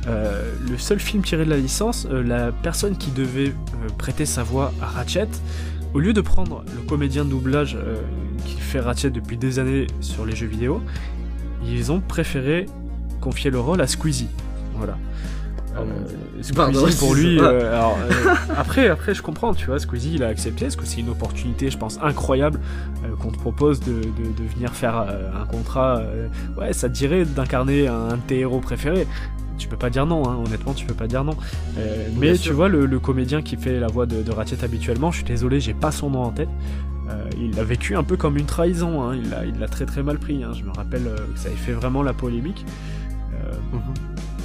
Le seul film tiré de la licence, la personne qui devait prêter sa voix à Ratchet, au lieu de prendre le comédien de doublage qui fait Ratchet depuis des années sur les jeux vidéo, ils ont préféré confier le rôle à Squeezie. Voilà. Pardon, pour lui. (laughs) alors, après, après, je comprends, tu vois. Squeezie, il a accepté parce que c'est une opportunité, je pense, incroyable qu'on te propose de, de, venir faire un contrat. ouais, ça te dirait d'incarner un de tes héros préférés. Tu peux pas dire non, hein, honnêtement, tu peux pas dire non. mais tu vois, le, comédien qui fait la voix de, de Ratchet habituellement, je suis désolé, j'ai pas son nom en tête. il l'a vécu un peu comme une trahison, hein. il l'a très très mal pris. Hein. Je me rappelle que ça avait fait vraiment la polémique. Mhm.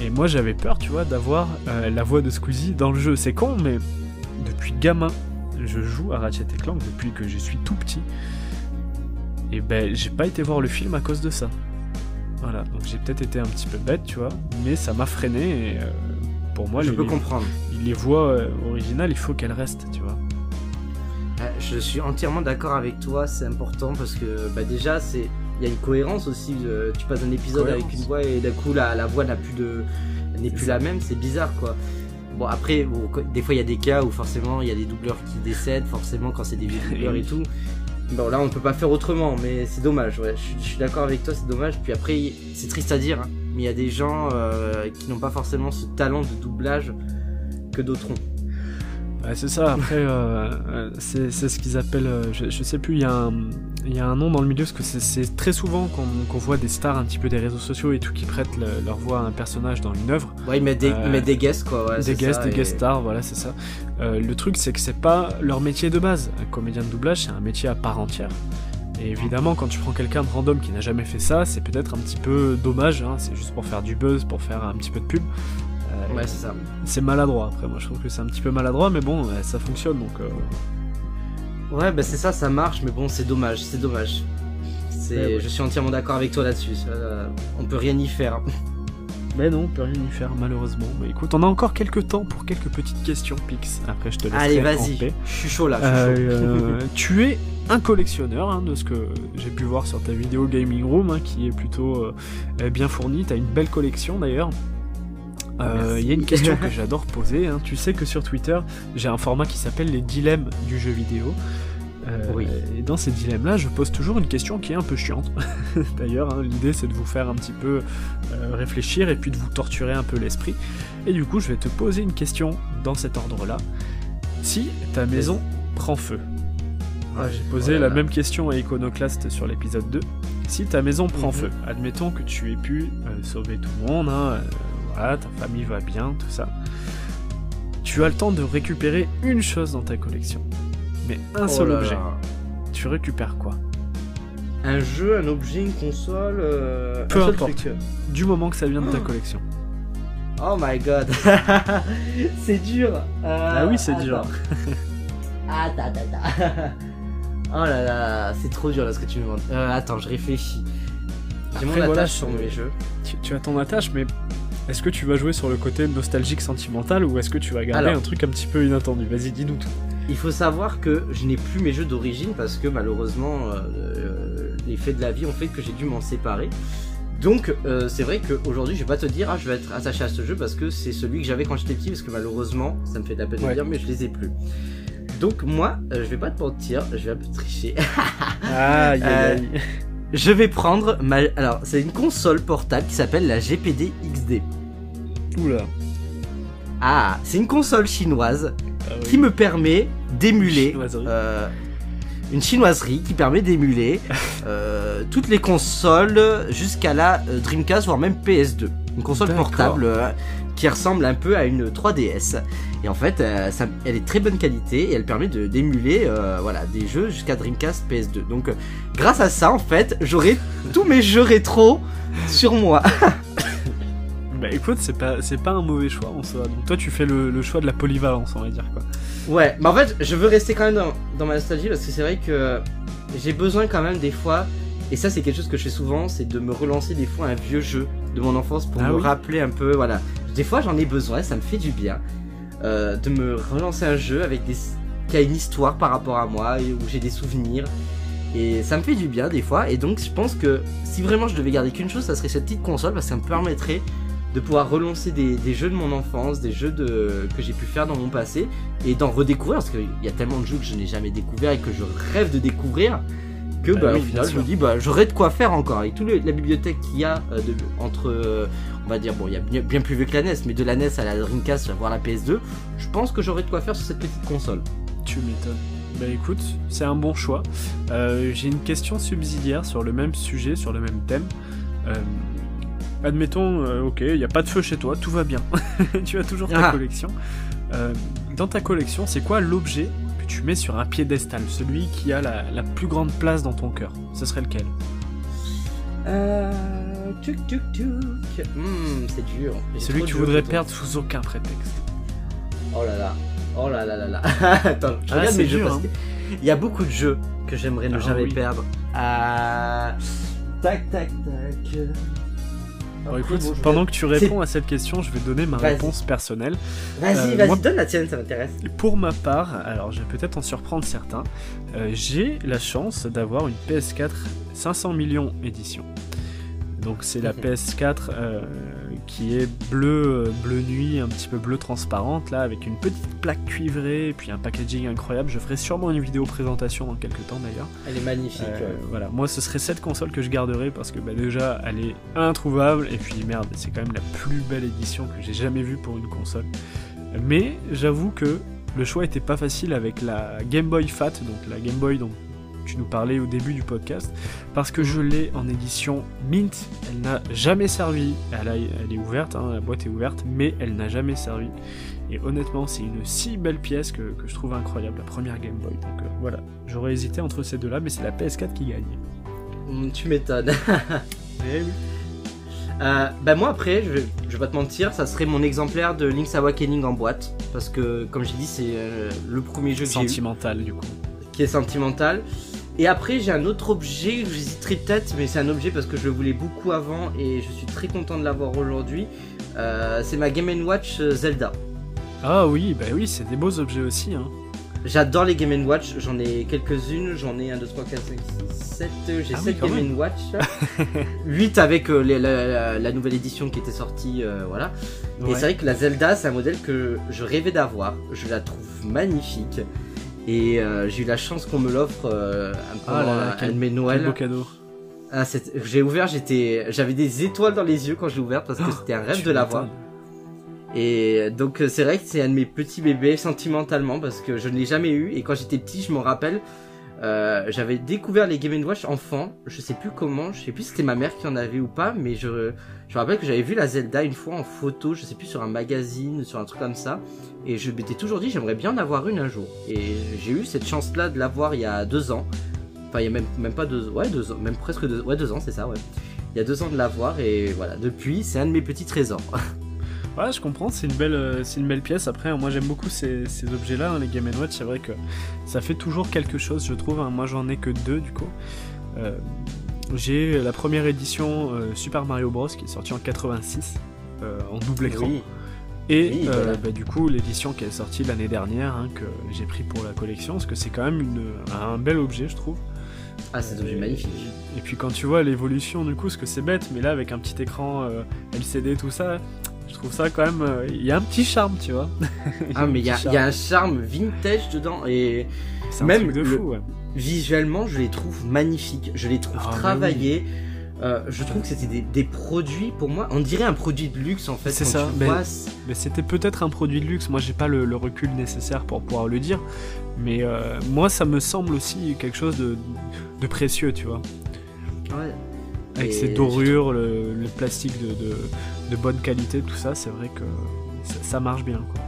Et moi j'avais peur, tu vois, d'avoir euh, la voix de Squeezie dans le jeu. C'est con, mais depuis gamin, je joue à Ratchet Clank depuis que je suis tout petit. Et ben j'ai pas été voir le film à cause de ça. Voilà, donc j'ai peut-être été un petit peu bête, tu vois, mais ça m'a freiné et euh, pour moi, je les, peux comprendre. Les voix euh, originales, il faut qu'elles restent, tu vois. Je suis entièrement d'accord avec toi, c'est important parce que bah déjà c'est il y a une cohérence aussi. tu passes un épisode avec une voix et d'un coup la, la voix n'a plus de n'est plus la même, c'est bizarre quoi. Bon après, des fois il y a des cas où forcément il y a des doubleurs qui décèdent, forcément quand c'est des vieux doubleurs (laughs) et tout. Bon là on peut pas faire autrement, mais c'est dommage. Ouais. Je, suis d'accord avec toi, c'est dommage. Puis après c'est triste à dire, hein, mais il y a des gens euh, qui n'ont pas forcément ce talent de doublage que d'autres ont c'est ça, après, euh, euh, c'est ce qu'ils appellent, euh, je, sais plus, il y, a un, y a un nom dans le milieu, parce que c'est très souvent qu'on voit des stars un petit peu des réseaux sociaux et tout qui prêtent leur voix à un personnage dans une œuvre. Ouais, ils mettent des, des guests, quoi. Ouais, des guests, des guest stars, voilà, c'est ça. le truc, c'est que c'est pas leur métier de base. Un comédien de doublage, c'est un métier à part entière. Et évidemment, quand tu prends quelqu'un de random qui n'a jamais fait ça, c'est peut-être un petit peu dommage, hein, c'est juste pour faire du buzz, pour faire un petit peu de pub. Euh, ouais, c'est ça. C'est maladroit après, moi je trouve que c'est un petit peu maladroit, mais bon, ça fonctionne donc. Euh. Ouais, bah c'est ça, ça marche, mais bon, c'est dommage, c'est dommage. Je suis entièrement d'accord avec toi là-dessus. on peut rien y faire. (laughs) Mais non, on peut rien y faire malheureusement. Mais écoute, on a encore quelques temps pour quelques petites questions, Pix. Après, je te laisse. Allez, vas-y. Je suis chaud là. Euh, (laughs) tu es un collectionneur, hein, de ce que j'ai pu voir sur ta vidéo Gaming Room, hein, qui est plutôt bien fournie. T'as une belle collection d'ailleurs. Euh, il y a une question que (laughs) j'adore poser. Hein. Tu sais que sur Twitter, j'ai un format qui s'appelle les dilemmes du jeu vidéo. Euh, et dans ces dilemmes-là, je pose toujours une question qui est un peu chiante. (laughs) D'ailleurs, hein, l'idée c'est de vous faire un petit peu euh, réfléchir et puis de vous torturer un peu l'esprit. Et du coup, je vais te poser une question dans cet ordre-là. Si ta maison prend feu, ah, j'ai posé la même question à Iconoclast sur l'épisode 2. Si ta maison prend mhm. feu, admettons que tu aies pu sauver tout le monde, hein, ta famille va bien, tout ça. Tu as le temps de récupérer une chose dans ta collection. Mais un oh seul objet. Tu récupères quoi? Un jeu, un objet, une console euh, Peu importe. Du moment que ça vient de ta collection. Oh my god. (laughs) c'est dur. Euh, ah oui, c'est dur. (laughs) ah, (laughs) oh là là, c'est trop dur là ce que tu me demandes. Euh, attends, je réfléchis. J'ai mon attache sur mes jeux. Tu, tu as ton attache, mais est-ce que tu vas jouer sur le côté nostalgique sentimental ou est-ce que tu vas garder un truc un petit peu inattendu? Vas-y, dis-nous tout. Il faut savoir que je n'ai plus mes jeux d'origine parce que malheureusement euh, les faits de la vie ont fait que j'ai dû m'en séparer. Donc euh, c'est vrai qu'aujourd'hui je vais pas te dire ah je vais être attaché à ce jeu parce que c'est celui que j'avais quand j'étais petit parce que malheureusement ça me fait de la peine de dire mais je les ai plus. Donc moi euh, je vais pas te mentir, je vais un peu tricher. (laughs) aïe, aïe, aïe. Je vais prendre ma... Alors c'est une console portable qui s'appelle la GPD XD. Ah, c'est une console chinoise ah qui me permet d'émuler. Euh, une chinoiserie qui permet d'émuler (laughs) euh, toutes les consoles jusqu'à la euh, Dreamcast, voire même PS2. Une console portable qui ressemble un peu à une 3DS. Et en fait, elle est très bonne qualité et elle permet d'émuler voilà, des jeux jusqu'à Dreamcast PS2. Donc, grâce à ça, en fait, j'aurai (laughs) tous mes jeux rétro sur moi. (laughs) Bah écoute, c'est pas, c'est pas un mauvais choix en soi. Donc toi, tu fais le, choix de la polyvalence, on va dire quoi. Ouais, mais en fait, je veux rester quand même dans, dans ma nostalgie parce que c'est vrai que j'ai besoin quand même des fois, et ça c'est quelque chose que je fais souvent, c'est de me relancer des fois un vieux jeu de mon enfance pour ah me rappeler un peu, voilà. Des fois j'en ai besoin, ça me fait du bien euh, de me relancer un jeu avec des qui a une histoire par rapport à moi et où j'ai des souvenirs. Et ça me fait du bien des fois. Et donc je pense que si vraiment je devais garder qu'une chose, ça serait cette petite console parce que ça me permettrait de pouvoir relancer des, des jeux de mon enfance, des jeux de, que j'ai pu faire dans mon passé, et d'en redécouvrir, parce qu'il y a tellement de jeux que je n'ai jamais découvert et que je rêve de découvrir, que Bah bah, oui, au final je me dis bah j'aurais de quoi faire encore avec toute la bibliothèque qu'il y a euh, de, entre euh, on va dire bon il y a bien, bien plus vieux que la NES mais de la NES à la Dreamcast voire la PS2 je pense que j'aurais de quoi faire sur cette petite console Tu m'étonnes. Bah écoute, c'est un bon choix. Euh, J'ai une question subsidiaire sur le même sujet, sur le même thème. Admettons, euh, ok, il n'y a pas de feu chez toi, tout va bien. (laughs) tu as toujours ta Ah. collection. Euh, dans ta collection, c'est quoi l'objet que tu mets sur un piédestal? Celui qui a la, la plus grande place dans ton cœur Ce serait lequel? Euh... tuc tuc tuc Hmm, c'est dur J'ai Celui que tu voudrais perdre sous aucun prétexte. oh là là oh là là là là (laughs) attends je Ah, regarde c'est mes jeux parce hein. que il y a beaucoup de jeux que j'aimerais ne Ah, jamais oui. perdre euh... tac tac tac Après, écoute, bon, pendant vais- que tu réponds à cette question, je vais donner ma réponse personnelle. Vas-y, Euh, vas-y, moi- donne la tienne, ça m'intéresse. Pour ma part, alors je vais peut-être en surprendre certains, euh, j'ai la chance d'avoir une PS4 500 millions édition. Donc c'est la Mhm. PS4 euh, qui est bleu, euh, bleu nuit, un petit peu bleu transparente là, avec une petite plaque cuivrée et puis un packaging incroyable. Je ferai sûrement une vidéo présentation dans quelques temps d'ailleurs. Elle est magnifique. Euh, ouais. Voilà, moi ce serait cette console que je garderais parce que bah, déjà elle est introuvable et puis merde, c'est quand même la plus belle édition que j'ai jamais vue pour une console. Mais j'avoue que le choix était pas facile avec la Game Boy Fat, donc la Game Boy dont tu nous parlais au début du podcast, parce que je l'ai en édition Mint. Elle n'a jamais servi. Elle, a- elle est ouverte, hein, la boîte est ouverte, mais elle n'a jamais servi. Et honnêtement, c'est une si belle pièce que, que je trouve incroyable, la première Game Boy. Donc euh, voilà, j'aurais hésité entre ces deux-là, mais c'est la PS4 qui gagne. Tu m'étonnes. (laughs) Eh oui. Euh, bah moi après, je vais, je vais pas te mentir, ça serait mon exemplaire de Link's Awakening en boîte. Parce que comme j'ai dit, c'est euh, le premier jeu que j'ai Sentimental du coup. qui est sentimental. Et après, j'ai un autre objet, j'hésiterai peut-être, mais c'est un objet parce que je le voulais beaucoup avant et je suis très content de l'avoir aujourd'hui. Euh, c'est ma Game Watch euh, Zelda. Ah oui, bah oui, c'est des beaux objets aussi. Hein. J'adore les Game Watch, j'en ai quelques-unes, j'en ai 1, 2, 3, 4, 5, 6, 7, j'ai Ah oui, 7 quand Game. Watch. (laughs) 8 avec euh, les- la, la- la nouvelle édition qui était sortie, euh, voilà. Et c'est vrai que la Zelda, c'est un modèle que je rêvais d'avoir, je la trouve magnifique. Et euh, j'ai eu la chance qu'on me l'offre euh, pendant Ah là là, un- quel- un de mes Quel Noël. beau cadeau. Ah, j'ai ouvert, j'étais, j'avais des étoiles dans les yeux quand j'ai ouvert parce que c'était un rêve de l'avoir. Et donc euh, c'est vrai que c'est un de mes petits bébés sentimentalement parce que je ne l'ai jamais eu et quand j'étais petit je me rappelle euh, j'avais découvert les Game Watch enfant, je sais plus comment, je sais plus si c'était ma mère qui en avait ou pas mais je, je me rappelle que j'avais vu la Zelda une fois en photo, je sais plus sur un magazine, sur un truc comme ça. Et je m'étais toujours dit j'aimerais bien en avoir une un jour. Et j'ai eu cette chance là de l'avoir il y a deux ans, enfin il y a même, même pas deux, ouais deux ans, même presque deux, ouais deux ans c'est ça ouais. Il y a deux ans de l'avoir et voilà. Depuis c'est un de mes petits trésors. (laughs) Ouais, je comprends, c'est une belle, euh, c'est une belle pièce. Après, moi j'aime beaucoup ces, ces objets-là, hein, les Game Watch. C'est vrai que ça fait toujours quelque chose, je trouve. hein. Moi j'en ai que deux du coup. Euh, j'ai la première édition euh, Super Mario Bros qui est sortie en 86 euh, en double écran. Oui. Et Oui, voilà. bah, du coup, l'édition qui est sortie l'année dernière, hein, que j'ai pris pour la collection, parce que c'est quand même une, un bel objet, je trouve. Ah c'est Euh, magnifique. Et puis quand tu vois l'évolution, du coup, parce que c'est bête, mais là, avec un petit écran euh, LCD, tout ça, je trouve ça quand même. euh, Il y a un petit charme, tu vois. (laughs) Ah mais il y, a- un petit il y a un charme vintage dedans et C'est un même truc de le- fou, ouais. visuellement je les trouve magnifiques, je les trouve Ah, mais travaillés. Euh, je trouve que c'était des, des produits pour moi, on dirait un produit de luxe en fait. C'est ça, mais- vois, c'est- Mais c'était peut-être un produit de luxe. Moi, j'ai pas le, le recul nécessaire pour pouvoir le dire. Mais euh, moi, ça me semble aussi quelque chose de, de précieux, tu vois. ouais. Avec Et ces dorures, le, le plastique de, de, de bonne qualité, tout ça, c'est vrai que ça, ça marche bien, quoi.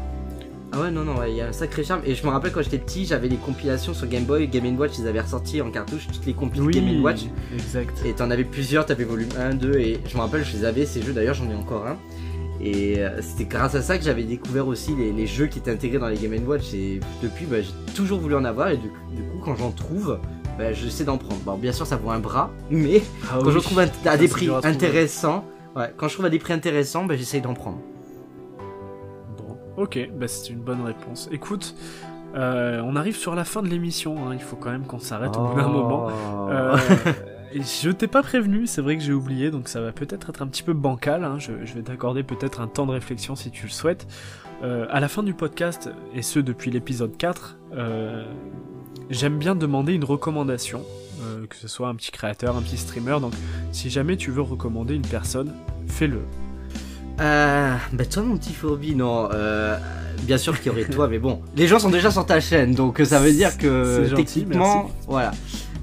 Ah ouais non non ouais, il y a un sacré charme et je me rappelle quand j'étais petit j'avais les compilations sur Game Boy, Game Watch ils avaient ressorti en cartouche toutes les compilations Game Watch exact. et t'en avais plusieurs, t'avais volume 1, 2 et je me rappelle je les avais ces jeux d'ailleurs j'en ai encore un et euh, c'était grâce à ça que j'avais découvert aussi les, les jeux qui étaient intégrés dans les Game Watch et depuis bah, j'ai toujours voulu en avoir et du, du coup quand j'en trouve bah, j'essaie d'en prendre. Bon bien sûr ça vaut un bras mais Ah quand oui. je trouve un- à Ça, des prix intéressants, ouais, quand je trouve à des prix intéressants bah, j'essaye d'en prendre. Bon, ok, bah c'est une bonne réponse. Écoute, euh, on arrive sur la fin de l'émission, hein, il faut quand même qu'on s'arrête au bout d'un moment. Oh. Euh, (laughs) je t'ai pas prévenu, c'est vrai que j'ai oublié, donc ça va peut-être être un petit peu bancal. Hein. Je, vais t'accorder peut-être un temps de réflexion si tu le souhaites. Euh, à la fin du podcast, et ce depuis l'épisode 4, euh, j'aime bien demander une recommandation, euh, que ce soit un petit créateur, un petit streamer. Donc si jamais tu veux recommander une personne, fais-le. Euh, bah toi mon petit Furby, non. Euh, bien sûr qu'il y aurait toi, (laughs) mais bon, les gens sont déjà sur ta chaîne, donc ça veut dire que techniquement, voilà.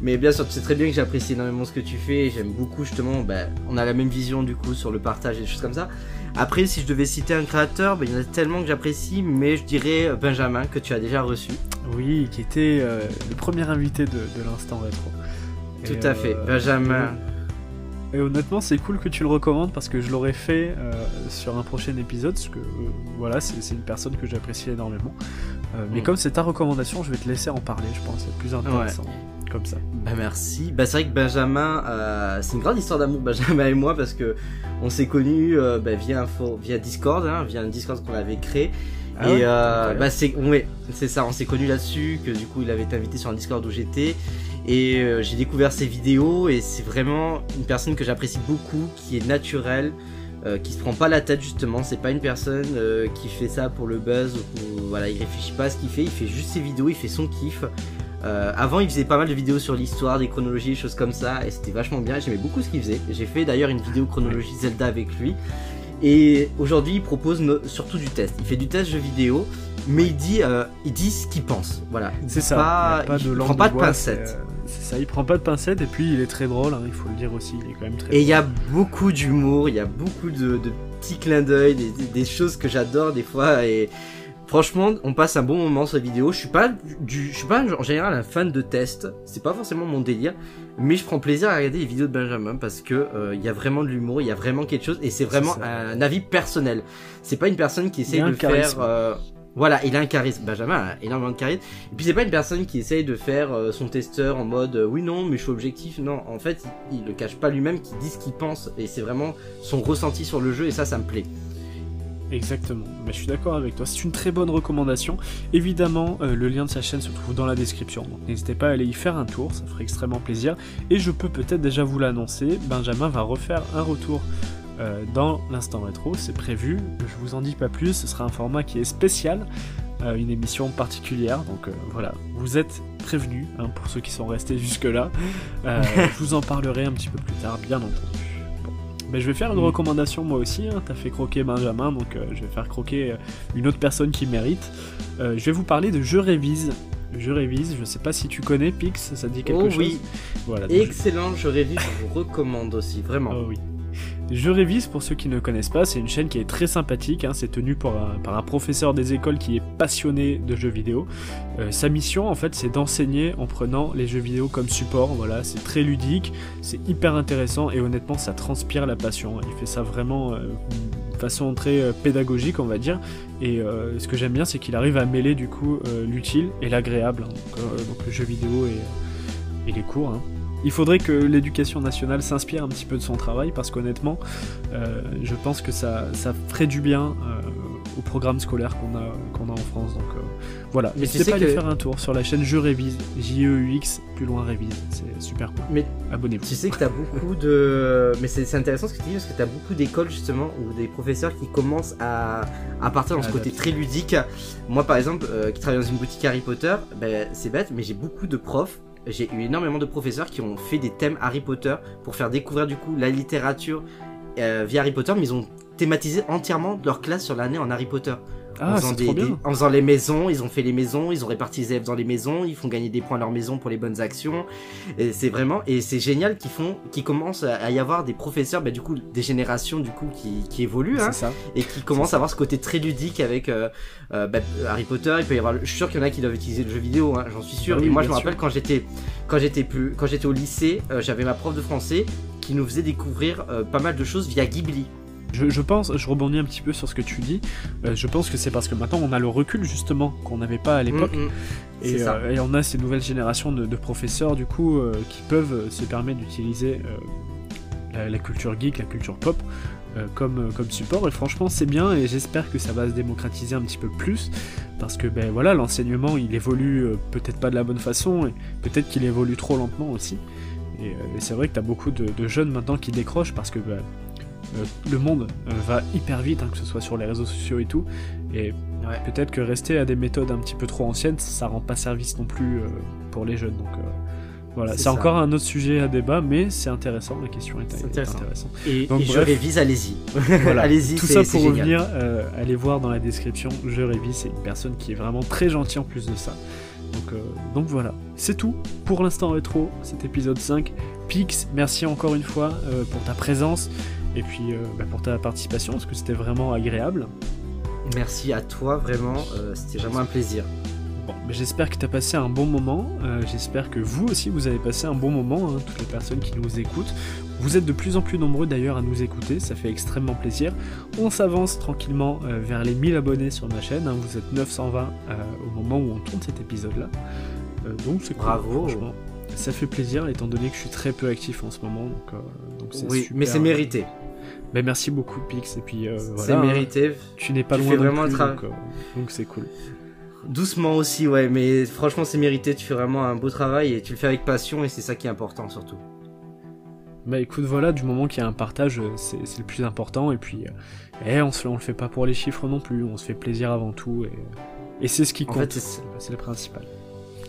Mais bien sûr, tu sais très bien que j'apprécie énormément ce que tu fais. J'aime beaucoup justement, ben, on a la même vision du coup sur le partage et des choses comme ça. Après, si je devais citer un créateur, ben, il y en a tellement que j'apprécie, mais je dirais Benjamin que tu as déjà reçu. Oui, qui était euh, le premier invité de, l'instant rétro. Tout à fait, euh, Benjamin. Et honnêtement, c'est cool que tu le recommandes parce que je l'aurais fait euh, sur un prochain épisode, parce que voilà, c'est une personne que j'apprécie énormément. mais mm. comme c'est ta recommandation, je vais te laisser en parler, je pense, c'est plus intéressant comme ça. Bah merci. Bah c'est vrai que Benjamin, euh, c'est une grande histoire d'amour (laughs) Benjamin et moi parce que on s'est connus euh, bah, via via Discord, hein, via un Discord qu'on avait créé. Ah et euh, bah c'est c'est ça, on s'est connus là-dessus que du coup il avait été invité sur un Discord où j'étais et euh, j'ai découvert ses vidéos et c'est vraiment une personne que j'apprécie beaucoup, qui est naturelle. Euh, qui se prend pas la tête justement, c'est pas une personne qui fait ça pour le buzz ou voilà, il réfléchit pas à ce qu'il fait, il fait juste ses vidéos, il fait son kiff. Euh, avant, il faisait pas mal de vidéos sur l'histoire, des chronologies, des choses comme ça, et c'était vachement bien. J'aimais beaucoup ce qu'il faisait. J'ai fait d'ailleurs une vidéo chronologie Zelda avec lui. Et aujourd'hui, il propose surtout du test. Il fait du test jeu vidéo, mais il dit, euh, il dit ce qu'il pense. Voilà. C'est ça. il, prend pas de, pincettes. Euh, c'est ça, il prend pas de pincettes et puis il est très drôle, hein, il faut le dire aussi, il est quand même très Et il y a beaucoup d'humour, il y a beaucoup de, petits clins d'œil, des, des, choses que j'adore des fois et Franchement, on passe un bon moment sur la vidéo. Je suis pas du, je suis pas en général un fan de test. C'est pas forcément mon délire, mais je prends plaisir à regarder les vidéos de Benjamin parce que euh, il y a vraiment de l'humour, il y a vraiment quelque chose et c'est vraiment un avis personnel. C'est pas une personne qui essaye de faire. Euh, voilà, il a un charisme. Benjamin a énormément de charisme. Et puis c'est pas une personne qui essaye de faire euh, son testeur en mode oui non mais je suis objectif. Non, en fait il, il le cache pas lui-même, qui dit ce qu'il pense et c'est vraiment son ressenti sur le jeu et ça ça me plaît. Exactement, mais je suis d'accord avec toi, c'est une très bonne recommandation. Évidemment, euh, le lien de sa chaîne se trouve dans la description, donc n'hésitez pas à aller y faire un tour, ça ferait extrêmement plaisir. Et je peux peut-être déjà vous l'annoncer, Benjamin va refaire un retour euh, dans l'instant rétro, c'est prévu, je vous en dis pas plus, ce sera un format qui est spécial, euh, une émission particulière, donc voilà, vous êtes prévenus, hein, pour ceux qui sont restés (laughs) jusque-là, je vous en parlerai un petit peu plus tard, bien entendu. Mais je vais faire une mm. recommandation moi aussi. Hein. T'as fait croquer Benjamin, donc euh, je vais faire croquer euh, une autre personne qui mérite. Euh, je vais vous parler de Je révise. Je révise, je sais pas si tu connais Pix, ça dit quelque oh, chose? Oui. Voilà, Excellent, je révise, je vous recommande aussi, vraiment. Oh oui. Je révise pour ceux qui ne connaissent pas, c'est une chaîne qui est très sympathique, hein. c'est tenu par un, professeur des écoles qui est passionné de jeux vidéo. Euh, sa mission en fait c'est d'enseigner en prenant les jeux vidéo comme support, voilà, c'est très ludique, c'est hyper intéressant et honnêtement ça transpire la passion. Il fait ça vraiment euh, de façon très euh, pédagogique on va dire et ce que j'aime bien c'est qu'il arrive à mêler du coup l'utile et l'agréable, hein. donc, le jeu vidéo et, et les cours. Hein. Il faudrait que l'éducation nationale s'inspire un petit peu de son travail parce qu'honnêtement, euh, je pense que ça, ça ferait du bien euh, au programme scolaire qu'on a, qu'on a en France. Donc euh, voilà, n'hésitez pas à aller faire un tour sur la chaîne Je Révise, J-E-U-X, plus loin Révise, c'est super cool. Mais abonnez-vous. Tu sais que tu as beaucoup de. Mais c'est intéressant ce que tu dis parce que tu as beaucoup d'écoles justement ou des professeurs qui commencent à, à partir dans ce côté très ludique. Moi par exemple, qui travaille dans une boutique Harry Potter, ben, c'est bête, mais j'ai beaucoup de profs j'ai eu énormément de professeurs qui ont fait des thèmes Harry Potter pour faire découvrir du coup la littérature euh, via Harry Potter, mais ils ont thématisé entièrement leur classe sur l'année en Harry Potter. Ah, en, faisant en faisant les maisons, ils ont fait les maisons, ils ont réparti les élèves dans les maisons, ils font gagner des points à leur maison pour les bonnes actions. Et c'est vraiment et c'est génial qu'ils font, qu'ils commencent à y avoir des professeurs, bah, du coup des générations du coup qui, qui évoluent, hein, et qui commencent à avoir ce côté très ludique avec euh, euh, bah, Harry Potter. Il peut y avoir, je suis sûr qu'il y en a qui doivent utiliser le jeu vidéo, hein, j'en suis sûr. Ah et moi je me rappelle quand j'étais quand j'étais plus quand j'étais au lycée, euh, j'avais ma prof de français qui nous faisait découvrir pas mal de choses via Ghibli. Je, pense, je rebondis un petit peu sur ce que tu dis. Euh, je pense que c'est parce que maintenant on a le recul justement qu'on n'avait pas à l'époque. Mm, mm. Euh, et, on a ces nouvelles générations de, professeurs du coup euh, qui peuvent se permettre d'utiliser la, culture geek, la culture pop comme, comme support. Et franchement c'est bien et j'espère que ça va se démocratiser un petit peu plus parce que ben voilà l'enseignement il évolue peut-être pas de la bonne façon et peut-être qu'il évolue trop lentement aussi. Et, c'est vrai que tu as beaucoup de, jeunes maintenant qui décrochent parce que bah, le monde va hyper vite, hein, que ce soit sur les réseaux sociaux et tout. Et peut-être que rester à des méthodes un petit peu trop anciennes, ça rend pas service non plus pour les jeunes. Donc voilà, c'est encore un autre sujet à débat, mais c'est intéressant, la question est, intéressante. Et, je révise, allez-y. (laughs) Voilà, allez-y. Tout ça pour revenir, euh, allez voir dans la description, je révise, c'est une personne qui est vraiment très gentille en plus de ça. Donc, euh, donc voilà, c'est tout pour l'instant rétro, cet épisode 5. Pix, merci encore une fois euh, pour ta présence et puis bah, pour ta participation, parce que c'était vraiment agréable? Merci à toi, vraiment, c'était vraiment un plaisir. J'espère que tu as passé un bon moment. Euh, j'espère que vous aussi vous avez passé un bon moment, hein, toutes les personnes qui nous écoutent. Vous êtes de plus en plus nombreux d'ailleurs à nous écouter, ça fait extrêmement plaisir. On s'avance tranquillement euh, vers les 1000 abonnés sur ma chaîne. Hein. vous êtes 920 euh, au moment où on tourne cet épisode-là. donc c'est Bravo. franchement. Ça fait plaisir étant donné que je suis très peu actif en ce moment. Donc, oui, mais c'est mérité. Ben, merci beaucoup Pix et puis voilà. C'est mérité. Tu n'es pas loin vraiment plus, donc c'est cool. Doucement aussi, ouais, mais franchement, c'est mérité. Tu fais vraiment un beau travail et tu le fais avec passion et c'est ça qui est important surtout. Bah écoute, voilà, du moment qu'il y a un partage, euh, c'est le plus important. Et puis, euh, eh, on, se, on le fait pas pour les chiffres non plus, on se fait plaisir avant tout. Et, et c'est ce qui compte, c'est le principal.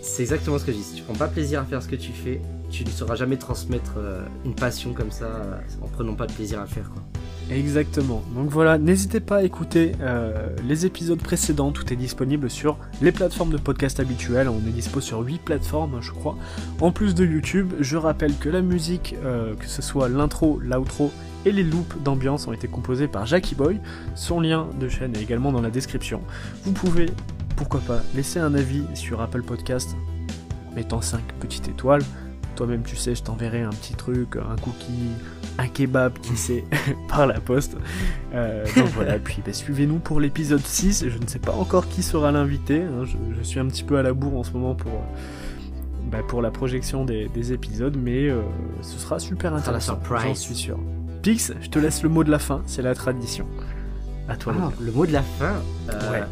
C'est exactement ce que je dis. Si tu prends pas plaisir à faire ce que tu fais, tu ne sauras jamais transmettre euh, une passion comme ça en prenant pas de plaisir à faire. Quoi. Exactement. Donc voilà, n'hésitez pas à écouter euh, les épisodes précédents. Tout est disponible sur les plateformes de podcast habituelles. On est dispo sur 8 plateformes, je crois. En plus de YouTube, je rappelle que la musique, euh, que ce soit l'intro, l'outro et les loops d'ambiance ont été composés par Jackie Boy. Son lien de chaîne est également dans la description. Vous pouvez, pourquoi pas, laisser un avis sur Apple Podcast, mettant 5 petites étoiles toi-même tu sais, je t'enverrai un petit truc, un cookie, un kebab, qui (laughs) sait, (laughs) par la poste. Euh, donc voilà, puis bah, suivez-nous pour l'épisode 6. Je ne sais pas encore qui sera l'invité. Hein. je, suis un petit peu à la bourre en ce moment pour, bah, pour la projection des, épisodes, mais euh, ce sera super intéressant. J'en suis sûr. Pix, je te laisse le mot de la fin, c'est la tradition. À toi. Ah, le mot de la fin. Euh, ouais.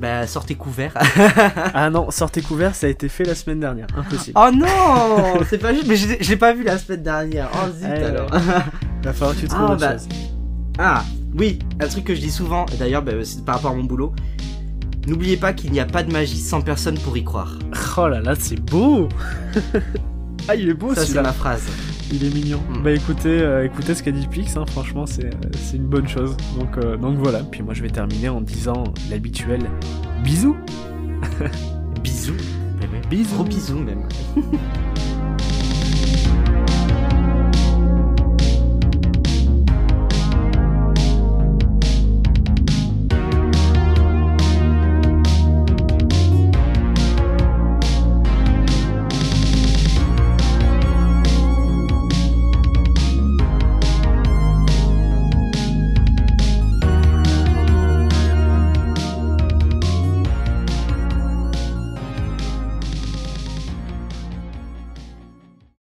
Bah, sortez couvert. (laughs) ah non, sortez couvert, ça a été fait la semaine dernière. Impossible. Oh non C'est pas juste, mais je l'ai pas vu la semaine dernière. Oh zut eh alors. (laughs) Va falloir que tu trouves ah, autre bah... chose. Ah, oui, un truc que je dis souvent, et d'ailleurs, bah, c'est par rapport à mon boulot. N'oubliez pas qu'il n'y a pas de magie sans personne pour y croire. Oh là là, c'est beau (laughs) Ah, il est beau Ça, c'est ma phrase. Il est mignon. Mm. Bah écoutez, euh, écoutez ce qu'a dit Pix, hein, franchement c'est une bonne chose. Donc, euh, donc voilà, puis moi je vais terminer en disant l'habituel bisous (laughs) Bisous Bisous Gros bisous même (laughs)